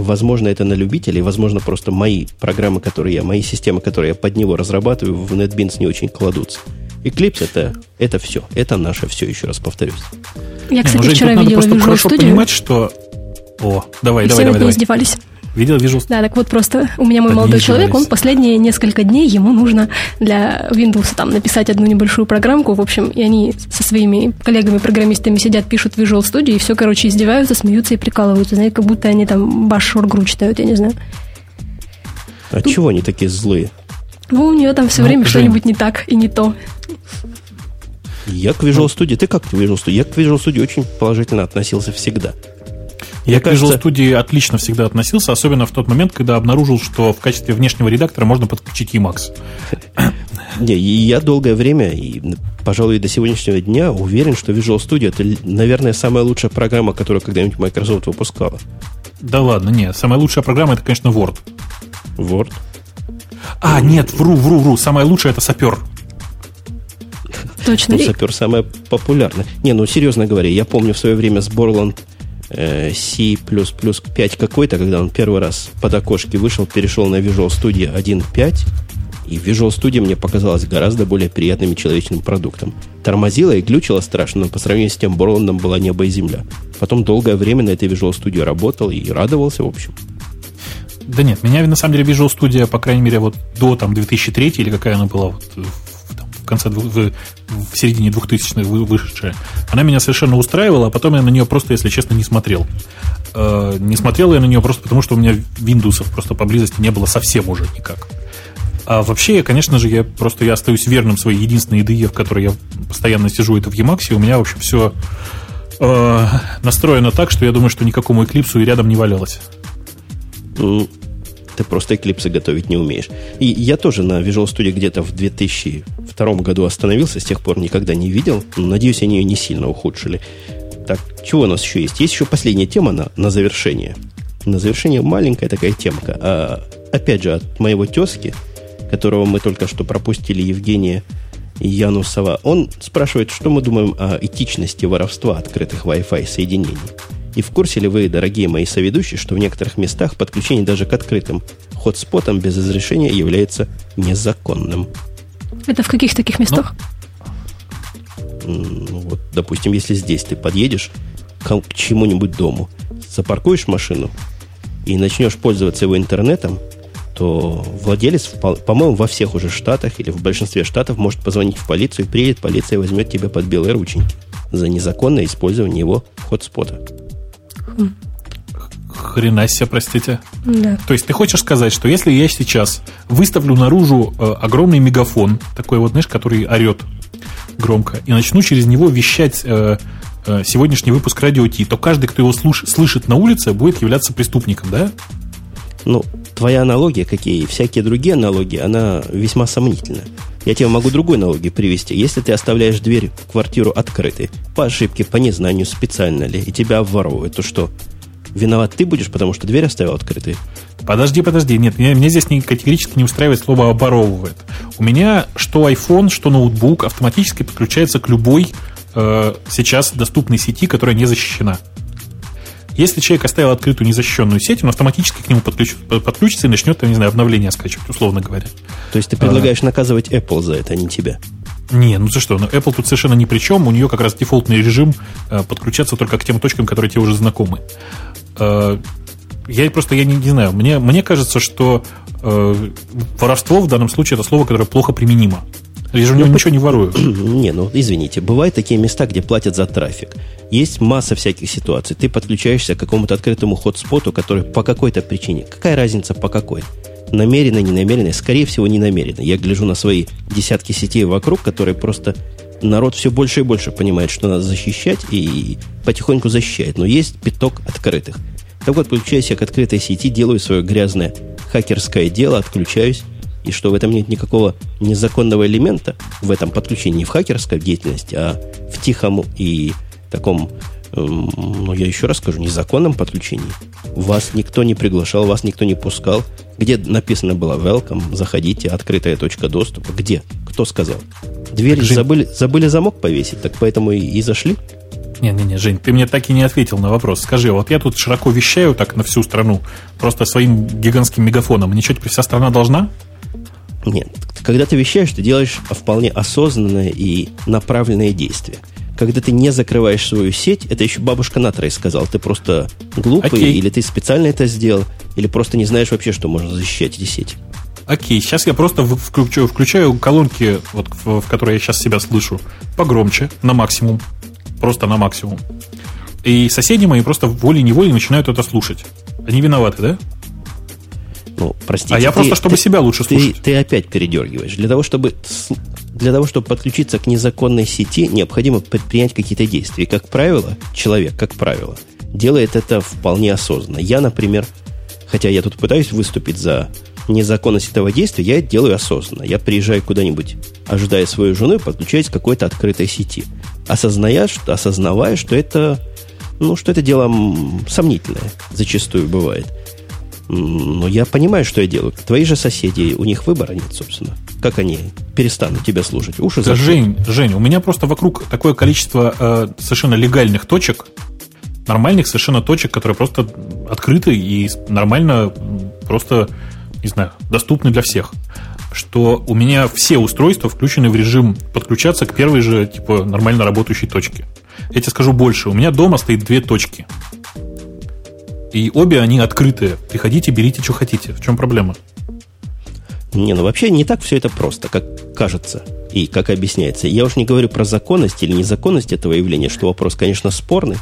возможно, это на любителей, возможно, просто мои программы, которые я, мои системы, которые я под него разрабатываю, в NetBeans не очень кладутся. Eclipse это, это все. Это наше все, еще раз повторюсь. Я, кстати, не, ну, вчера видела надо просто хорошо Studio. понимать, что... О, давай, и давай, все давай, давай. издевались. Видел, вижу. Да, так вот просто у меня мой молодой человек, он последние несколько дней, ему нужно для Windows там написать одну небольшую программку, в общем, и они со своими коллегами-программистами сидят, пишут Visual Studio, и все, короче, издеваются, смеются и прикалываются, знаете, как будто они там баш шоргру читают, я не знаю. А Тут... чего они такие злые? Ну, у нее там все ну, время что-нибудь не так и не то. Я к Visual Studio, ты как к Visual Studio? Я к Visual Studio очень положительно относился всегда. Я к Visual Studio отлично всегда относился, особенно в тот момент, когда обнаружил, что в качестве внешнего редактора можно подключить Emacs. Не, я долгое время, и, пожалуй, до сегодняшнего дня уверен, что Visual Studio это, наверное, самая лучшая программа, которую когда-нибудь Microsoft выпускала. Да ладно, нет. Самая лучшая программа это, конечно, Word. Word? А, нет, вру, вру, вру. Самая лучшая это сапер. Точно. Ну, сапер самая популярная. Не, ну серьезно говоря, я помню в свое время с Borland C++ 5 какой-то, когда он первый раз под окошки вышел, перешел на Visual Studio 1.5, и Visual Studio мне показалось гораздо более приятным и человечным продуктом. Тормозила и глючила страшно, но по сравнению с тем Борландом была небо и земля. Потом долгое время на этой Visual Studio работал и радовался, в общем. Да нет, меня на самом деле Visual Studio, по крайней мере, вот до там 2003 или какая она была, вот, конце, в, в середине 2000-х вышедшая, она меня совершенно устраивала, а потом я на нее просто, если честно, не смотрел. Э, не смотрел я на нее просто потому, что у меня Windows просто поблизости не было совсем уже никак. А вообще, конечно же, я просто я остаюсь верным своей единственной IDE, в которой я постоянно сижу, это в Emacs, и у меня, в общем, все э, настроено так, что я думаю, что никакому Eclipse и рядом не валялось. Ты просто Eclipse готовить не умеешь. И я тоже на Visual Studio где-то в 2002 году остановился, с тех пор никогда не видел. Надеюсь, они ее не сильно ухудшили. Так, чего у нас еще есть? Есть еще последняя тема на, на завершение. На завершение маленькая такая темка. А, опять же, от моего тезки, которого мы только что пропустили, Евгения Янусова, он спрашивает, что мы думаем о этичности воровства открытых Wi-Fi соединений. И в курсе ли вы, дорогие мои соведущие, что в некоторых местах подключение даже к открытым хотспотам без разрешения является незаконным? Это в каких таких местах? Ну, вот, допустим, если здесь ты подъедешь к, к чему-нибудь дому, запаркуешь машину и начнешь пользоваться его интернетом, то владелец, по-моему, во всех уже штатах или в большинстве штатов может позвонить в полицию, и приедет полиция и возьмет тебя под белые рученьки за незаконное использование его хотспота. Хрена себе, простите. Да. То есть ты хочешь сказать, что если я сейчас выставлю наружу э, огромный мегафон, такой вот, знаешь, который орет громко, и начну через него вещать э, э, сегодняшний выпуск Радио Ти, то каждый, кто его слуш- слышит на улице, будет являться преступником, да? Ну, твоя аналогия, какие и всякие другие аналогии, она весьма сомнительна. Я тебе могу другую аналогию привести. Если ты оставляешь дверь в квартиру открытой, по ошибке, по незнанию, специально ли, и тебя обворовывают, то что? Виноват ты будешь, потому что дверь оставил открытой? Подожди, подожди. Нет, меня, меня здесь не, категорически не устраивает слово «оборовывает». У меня что iPhone, что ноутбук автоматически подключается к любой э, сейчас доступной сети, которая не защищена. Если человек оставил открытую незащищенную сеть, он автоматически к нему подключ, подключится и начнет, я не знаю, обновление скачивать, условно говоря. То есть ты предлагаешь а, наказывать Apple за это, а не тебя? Не, ну ты что, ну Apple тут совершенно ни при чем, у нее как раз дефолтный режим э, подключаться только к тем точкам, которые тебе уже знакомы. Э, я просто я не, не знаю. Мне, мне кажется, что э, воровство в данном случае это слово, которое плохо применимо. Я же у него ну, ничего не ворую. Не, ну извините, бывают такие места, где платят за трафик. Есть масса всяких ситуаций. Ты подключаешься к какому-то открытому хот-споту, который по какой-то причине. Какая разница по какой? Намеренно, не намеренно? Скорее всего, не намеренно. Я гляжу на свои десятки сетей вокруг, которые просто народ все больше и больше понимает, что надо защищать, и потихоньку защищает. Но есть пяток открытых. Так вот, подключаюсь я к открытой сети, делаю свое грязное хакерское дело, отключаюсь, и что в этом нет никакого незаконного элемента, в этом подключении, не в хакерской деятельности, а в тихом и таком, эм, ну, я еще раз скажу, незаконном подключении. Вас никто не приглашал, вас никто не пускал. Где написано было welcome, заходите, открытая точка доступа. Где? Кто сказал? Дверь так, забыли, забыли замок повесить, так поэтому и, и зашли? Не-не-не, Жень, ты мне так и не ответил на вопрос. Скажи, вот я тут широко вещаю так на всю страну, просто своим гигантским мегафоном. Ничего теперь вся страна должна? Нет. Когда ты вещаешь, ты делаешь вполне осознанное и направленное действие. Когда ты не закрываешь свою сеть, это еще бабушка Натрой сказал, ты просто глупый, Окей. или ты специально это сделал, или просто не знаешь вообще, что можно защищать эти сети. Окей, сейчас я просто включаю, включаю колонки, вот, в, в которые я сейчас себя слышу, погромче, на максимум просто на максимум. И соседи мои просто волей-неволей начинают это слушать. Они виноваты, да? Ну, простите. А я ты, просто, чтобы ты, себя лучше ты, слушать. Ты опять передергиваешь. Для того, чтобы для того, чтобы подключиться к незаконной сети, необходимо предпринять какие-то действия. И, как правило, человек, как правило, делает это вполне осознанно. Я, например, хотя я тут пытаюсь выступить за незаконность этого действия, я это делаю осознанно. Я приезжаю куда-нибудь, ожидая свою жену, и подключаюсь к какой-то открытой сети. Осознавая, что, осознавая, что это, ну, что это дело сомнительное, зачастую бывает. Но я понимаю, что я делаю. Твои же соседи, у них выбора нет, собственно. Как они перестанут тебя слушать? Уши да, Жень, Жень, у меня просто вокруг такое количество э, совершенно легальных точек, нормальных совершенно точек, которые просто открыты и нормально просто не знаю, доступны для всех. Что у меня все устройства включены в режим подключаться к первой же, типа, нормально работающей точке. Я тебе скажу больше. У меня дома стоит две точки. И обе они открытые. Приходите, берите, что хотите. В чем проблема? Не, ну вообще не так все это просто, как кажется и как объясняется. Я уж не говорю про законность или незаконность этого явления, что вопрос, конечно, спорный.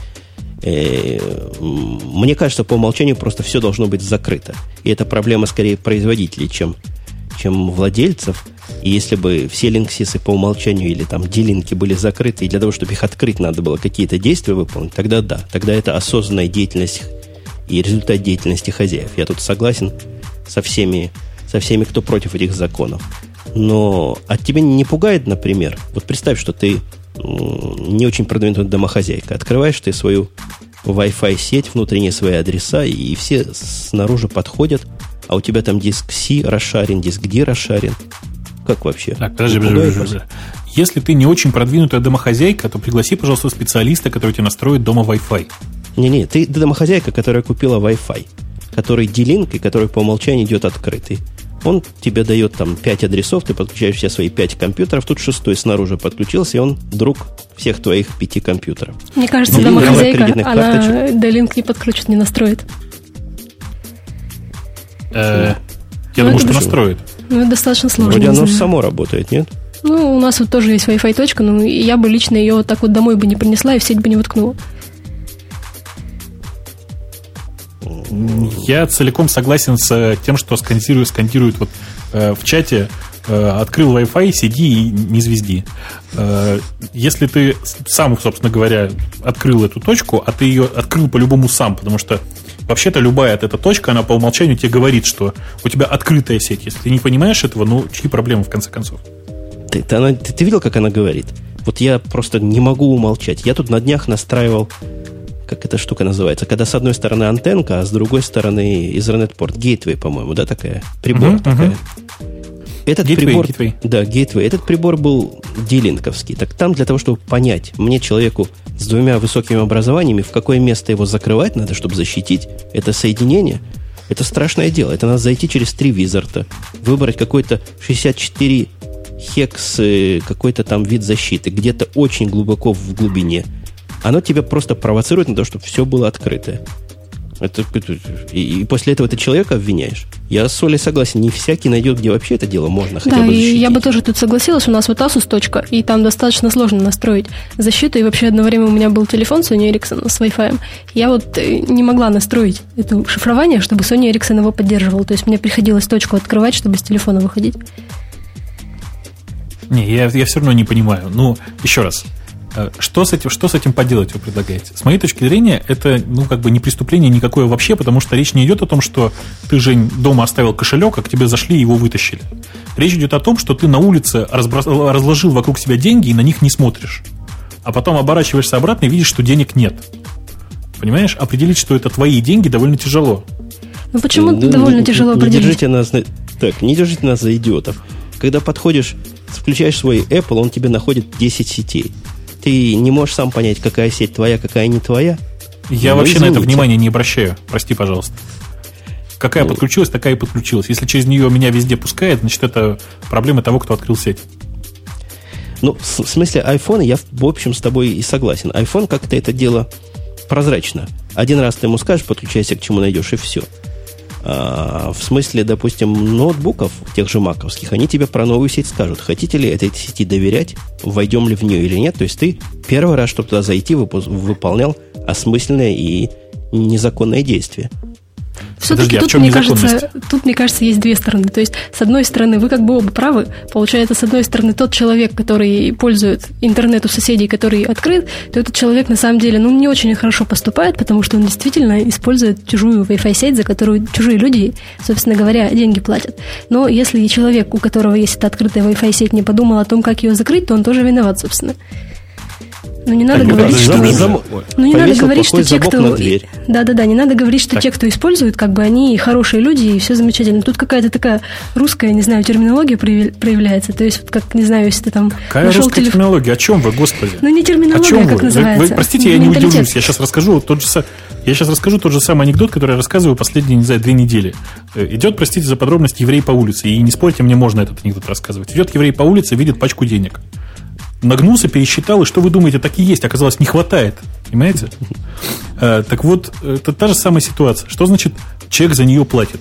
Э, мне кажется, по умолчанию просто все должно быть закрыто. И это проблема скорее производителей, чем, чем владельцев. И если бы все линксисы по умолчанию или там делинки были закрыты, и для того, чтобы их открыть, надо было какие-то действия выполнить, тогда да. Тогда это осознанная деятельность и результат деятельности хозяев. Я тут согласен со всеми, со всеми, кто против этих законов. Но от тебя не пугает, например, вот представь, что ты не очень продвинутая домохозяйка. Открываешь ты свою Wi-Fi сеть, внутренние свои адреса, и все снаружи подходят, а у тебя там диск C расшарен, диск D расшарен. Как вообще? Так, подожди, подожди, подожди. Если ты не очень продвинутая домохозяйка, то пригласи, пожалуйста, специалиста, который тебе настроит дома Wi-Fi. Не-не, ты домохозяйка, которая купила Wi-Fi, который делинг и который по умолчанию идет открытый. Он тебе дает там 5 адресов, ты подключаешь все свои 5 компьютеров, тут шестой снаружи подключился, и он друг всех твоих пяти компьютеров. Мне кажется, ну, домохозяйка, она D-Link не подключит, не настроит. Э, я ну, думаю, что настроит. Ну, это достаточно сложно. Вроде оно само работает, нет? Ну, у нас вот тоже есть Wi-Fi точка, но я бы лично ее вот так вот домой бы не принесла и в сеть бы не воткнула. Я целиком согласен с э, тем, что скандируют, скандируют вот э, в чате э, открыл Wi-Fi, сиди и не звезди. Э, если ты сам, собственно говоря, открыл эту точку, а ты ее открыл по-любому сам, потому что вообще-то любая эта точка, она по умолчанию тебе говорит, что у тебя открытая сеть. Если ты не понимаешь этого, ну, чьи проблемы в конце концов? Ты, ты, она, ты, ты видел, как она говорит? Вот я просто не могу умолчать. Я тут на днях настраивал как эта штука называется, когда с одной стороны антенка, а с другой стороны Ethernet-порт. Гейтвей, по-моему, да, такая? Прибор uh-huh, такая. Uh-huh. Этот gateway, прибор, gateway. да, гейтвей. Этот прибор был дилинковский. Так там для того, чтобы понять, мне человеку с двумя высокими образованиями, в какое место его закрывать надо, чтобы защитить это соединение, это страшное дело. Это надо зайти через три визарта, выбрать какой-то 64 хекс, э, какой-то там вид защиты, где-то очень глубоко в глубине – оно тебя просто провоцирует на то, чтобы все было открытое. Это, и, и после этого ты человека обвиняешь. Я с Олей согласен, не всякий найдет, где вообще это дело можно хотя да, бы защитить. и я бы тоже тут согласилась. У нас вот Asus точка, и там достаточно сложно настроить защиту. И вообще одно время у меня был телефон Sony Ericsson с Wi-Fi. Я вот э, не могла настроить это шифрование, чтобы Sony Ericsson его поддерживал. То есть мне приходилось точку открывать, чтобы с телефона выходить. Не, я, я все равно не понимаю. Ну, еще раз. Э, что с, этим, что с этим поделать вы предлагаете? С моей точки зрения, это ну, как бы не преступление никакое вообще, потому что речь не идет о том, что ты, Жень, дома оставил кошелек, а к тебе зашли и его вытащили. Речь идет о том, что ты на улице разброс... разложил вокруг себя деньги и на них не смотришь. А потом оборачиваешься обратно и видишь, что денег нет. Понимаешь? Определить, что это твои деньги, довольно тяжело. Ну почему ну, довольно не, тяжело определить? Не держите нас, так, не держите нас за идиотов. Когда подходишь, включаешь свой Apple, он тебе находит 10 сетей ты не можешь сам понять, какая сеть твоя, какая не твоя. Я ну, вообще извините. на это внимание не обращаю. Прости, пожалуйста. Какая ну, подключилась, такая и подключилась. Если через нее меня везде пускает, значит, это проблема того, кто открыл сеть. Ну, в смысле iPhone я, в общем, с тобой и согласен. iPhone как-то это дело прозрачно. Один раз ты ему скажешь, подключайся к чему найдешь, и все. А, в смысле, допустим, ноутбуков, тех же маковских, они тебе про новую сеть скажут. Хотите ли этой сети доверять, войдем ли в нее или нет. То есть ты первый раз, чтобы туда зайти, выполнял осмысленное и незаконное действие. Все-таки а тут, мне кажется, тут, мне кажется, есть две стороны. То есть, с одной стороны, вы как бы оба правы. Получается, с одной стороны, тот человек, который пользует интернет у соседей, который открыт, то этот человек на самом деле, ну, не очень хорошо поступает, потому что он действительно использует чужую Wi-Fi сеть, за которую чужие люди, собственно говоря, деньги платят. Но если человек, у которого есть эта открытая Wi-Fi сеть, не подумал о том, как ее закрыть, то он тоже виноват, собственно. Ну не надо говорить, что... Зам... Ну не надо говорить, что те, кто... Да-да-да, не надо говорить, что так. те, кто используют, как бы они хорошие люди, и все замечательно. Тут какая-то такая русская, не знаю, терминология проявляется. То есть, как, не знаю, если ты там... Какая русская телеф... терминология? О чем вы, господи? Ну не терминология, а как вы? называется. Вы, простите, я не удивлюсь. Я сейчас расскажу тот же я сейчас расскажу тот же самый анекдот, который я рассказываю последние, не знаю, две недели. Э, идет, простите за подробности, еврей по улице. И не спорьте, мне можно этот анекдот рассказывать. Идет еврей по улице, видит пачку денег нагнулся, пересчитал, и что вы думаете, так и есть. Оказалось, не хватает. Понимаете? Э, так вот, это та же самая ситуация. Что значит человек за нее платит?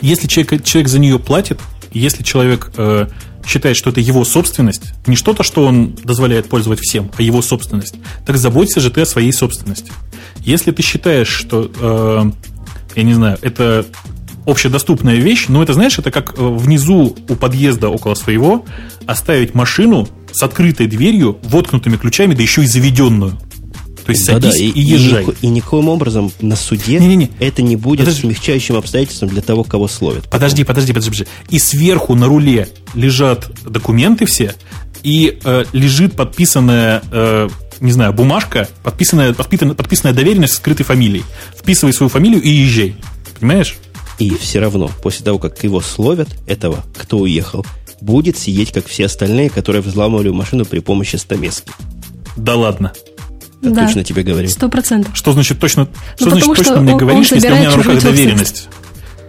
Если человек, человек за нее платит, если человек э, считает, что это его собственность, не что-то, что он дозволяет пользовать всем, а его собственность, так заботься же ты о своей собственности. Если ты считаешь, что, э, я не знаю, это общедоступная вещь, но это, знаешь, это как э, внизу у подъезда около своего оставить машину с открытой дверью, воткнутыми ключами, да еще и заведенную. То есть да, садись да, и, и езжай. И, и никоим образом на суде не, не, не. это не будет подожди. смягчающим обстоятельством для того, кого словят. Потом. Подожди, подожди, подожди, подожди. И сверху на руле лежат документы все, и э, лежит подписанная, э, не знаю, бумажка, подписанная, подписанная, подписанная доверенность с скрытой фамилией. Вписывай свою фамилию и езжай. Понимаешь? И все равно, после того, как его словят, этого, кто уехал, будет сидеть, как все остальные, которые взламывали машину при помощи стамески. Да ладно. Я да, точно тебе говорю. Сто процентов. Что значит точно, ну, что значит точно мне он, говоришь, он если у меня на руках доверенность?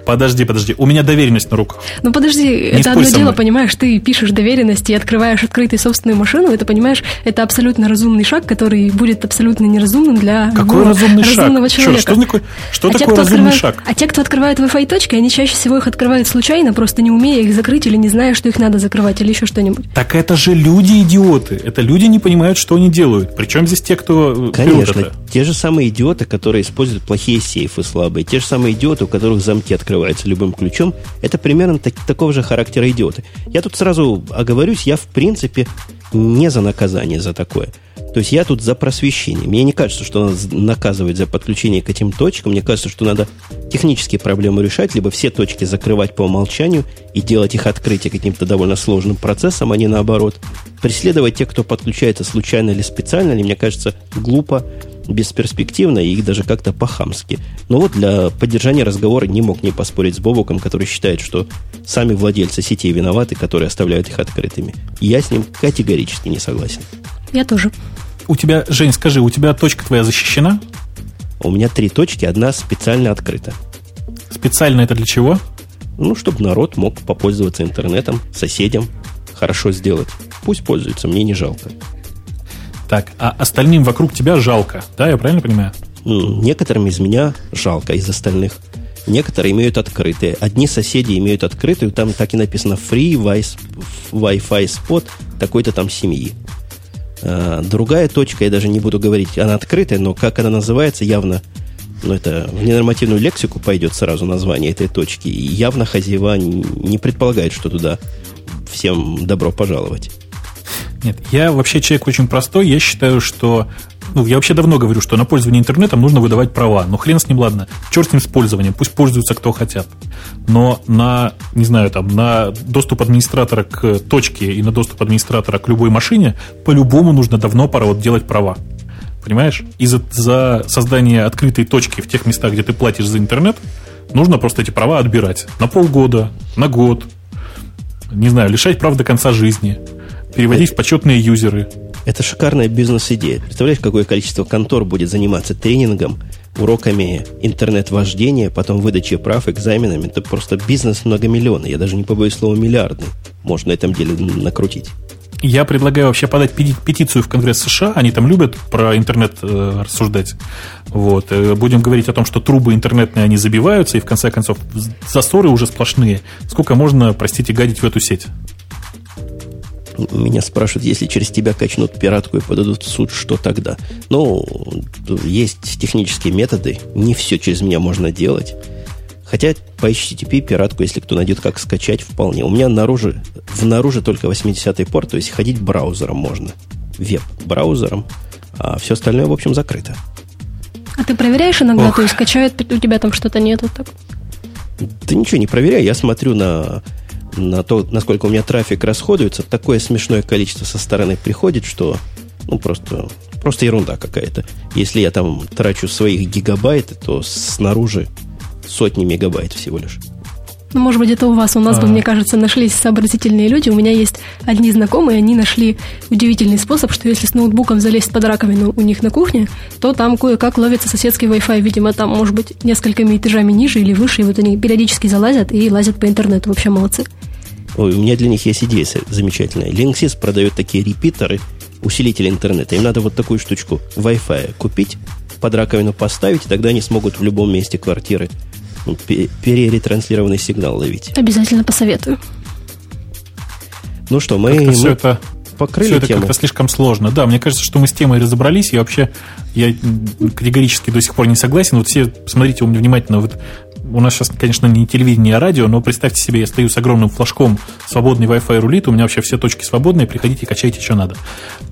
Подожди, подожди. У меня доверенность на руках. Ну подожди, не это одно дело, понимаешь, ты пишешь доверенность и открываешь открытой собственную машину, это, понимаешь, это абсолютно разумный шаг, который будет абсолютно неразумным для Какой разумный разумного шаг? человека. Что, что такое, что а такое те, разумный шаг? А те, кто открывает Wi-Fi точки, они чаще всего их открывают случайно, просто не умея их закрыть или не зная, что их надо закрывать или еще что-нибудь. Так это же люди идиоты. Это люди не понимают, что они делают. Причем здесь те, кто Конечно. Это? Те же самые идиоты, которые используют плохие сейфы слабые. Те же самые идиоты, у которых замки открываются любым ключом это примерно так, такого же характера идиоты. Я тут сразу оговорюсь, я в принципе не за наказание за такое. То есть я тут за просвещение. Мне не кажется, что надо наказывать за подключение к этим точкам. Мне кажется, что надо технические проблемы решать, либо все точки закрывать по умолчанию и делать их открытие каким-то довольно сложным процессом, а не наоборот. Преследовать тех, кто подключается случайно или специально, или, мне кажется, глупо бесперспективно и даже как-то по-хамски. Но вот для поддержания разговора не мог не поспорить с Бобоком, который считает, что сами владельцы сетей виноваты, которые оставляют их открытыми. Я с ним категорически не согласен. Я тоже. У тебя, Жень, скажи, у тебя точка твоя защищена? У меня три точки, одна специально открыта. Специально это для чего? Ну, чтобы народ мог попользоваться интернетом, соседям хорошо сделать. Пусть пользуются, мне не жалко. Так, а остальным вокруг тебя жалко, да, я правильно понимаю? некоторым из меня жалко из остальных. Некоторые имеют открытые. Одни соседи имеют открытую, там так и написано free Wi-Fi spot такой-то там семьи. А, другая точка, я даже не буду говорить, она открытая, но как она называется, явно, ну, это в ненормативную лексику пойдет сразу название этой точки. И явно хозяева не предполагают, что туда всем добро пожаловать. Нет, я вообще человек очень простой. Я считаю, что... Ну, я вообще давно говорю, что на пользование интернетом нужно выдавать права. Ну, хрен с ним, ладно. Черт с ним с пользованием. Пусть пользуются кто хотят. Но на, не знаю, там, на доступ администратора к точке и на доступ администратора к любой машине по-любому нужно давно пора вот делать права. Понимаешь? И за, за создание открытой точки в тех местах, где ты платишь за интернет, нужно просто эти права отбирать. На полгода, на год. Не знаю, лишать прав до конца жизни переводить в почетные юзеры. Это шикарная бизнес-идея. Представляешь, какое количество контор будет заниматься тренингом, уроками интернет-вождения, потом выдачей прав, экзаменами. Это просто бизнес многомиллионный. Я даже не побоюсь слова миллиардный. Можно на этом деле накрутить. Я предлагаю вообще подать петицию в Конгресс США. Они там любят про интернет э, рассуждать. Вот. Э, будем говорить о том, что трубы интернетные, они забиваются, и в конце концов засоры уже сплошные. Сколько можно, простите, гадить в эту сеть? Меня спрашивают, если через тебя качнут пиратку и подадут в суд, что тогда? Ну, есть технические методы. Не все через меня можно делать. Хотя по HTTP пиратку, если кто найдет, как скачать, вполне. У меня наружу, внаружи только 80-й порт, то есть ходить браузером можно. Веб-браузером. А все остальное, в общем, закрыто. А ты проверяешь иногда, Ох. то есть скачает, у тебя там что-то нету? Так? Да ничего не проверяю. Я смотрю на на то, насколько у меня трафик расходуется, такое смешное количество со стороны приходит, что ну просто, просто ерунда какая-то. Если я там трачу своих гигабайт, то снаружи сотни мегабайт всего лишь. Ну, может быть, это у вас. У нас, бы, мне кажется, нашлись сообразительные люди. У меня есть одни знакомые, они нашли удивительный способ, что если с ноутбуком залезть под раковину у них на кухне, то там кое-как ловится соседский Wi-Fi. Видимо, там, может быть, несколькими этажами ниже или выше, и вот они периодически залазят и лазят по интернету. Вообще молодцы. Ой, у меня для них есть идея замечательная. Linksys продает такие репитеры, усилители интернета. Им надо вот такую штучку Wi-Fi купить, под раковину поставить, и тогда они смогут в любом месте квартиры ну, переретранслированный сигнал ловить. Обязательно посоветую. Ну что, мы, мы все это покрыли все это тему. как-то слишком сложно. Да, мне кажется, что мы с темой разобрались, и вообще я категорически до сих пор не согласен. Вот все, посмотрите у меня внимательно, вот у нас сейчас, конечно, не телевидение, а радио, но представьте себе, я стою с огромным флажком, свободный Wi-Fi рулит, у меня вообще все точки свободные, приходите, качайте, что надо.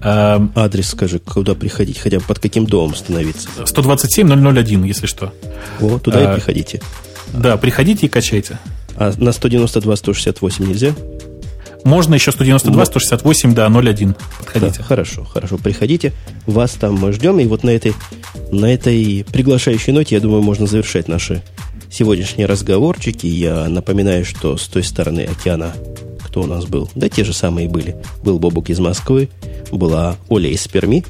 А, Адрес скажи, куда приходить, хотя бы под каким домом становиться? 127 001, если что. О, туда а, и приходите. Да, приходите и качайте. А на 192 168 нельзя? Можно еще 192, 168, да, 01. Подходите. Да, хорошо, хорошо. Приходите. Вас там мы ждем. И вот на этой, на этой приглашающей ноте, я думаю, можно завершать наши сегодняшние разговорчики. Я напоминаю, что с той стороны океана кто у нас был? Да те же самые были. Был Бобук из Москвы, была Оля из Перми,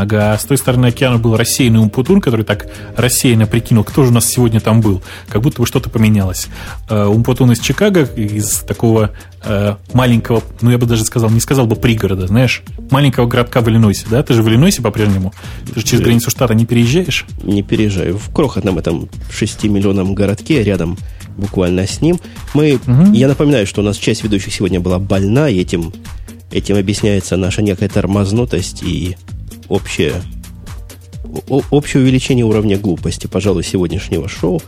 Ага, с той стороны океана был рассеянный Умпутун, который так рассеянно прикинул, кто же у нас сегодня там был. Как будто бы что-то поменялось. Э, Умпутун из Чикаго, из такого э, маленького, ну я бы даже сказал, не сказал бы пригорода, знаешь, маленького городка в Иллинойсе, да? Ты же в Иллинойсе по-прежнему? Ты же через границу штата не переезжаешь? Не переезжаю. В крохотном этом 6 миллионном городке рядом буквально с ним. Мы, угу. Я напоминаю, что у нас часть ведущих сегодня была больна, и этим, этим объясняется наша некая тормознутость и общее, общее увеличение уровня глупости, пожалуй, сегодняшнего шоу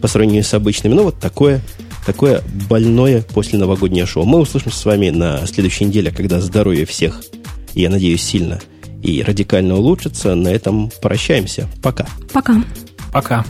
по сравнению с обычными. Ну, вот такое, такое больное после новогоднее шоу. Мы услышимся с вами на следующей неделе, когда здоровье всех, я надеюсь, сильно и радикально улучшится. На этом прощаемся. Пока. Пока. Пока.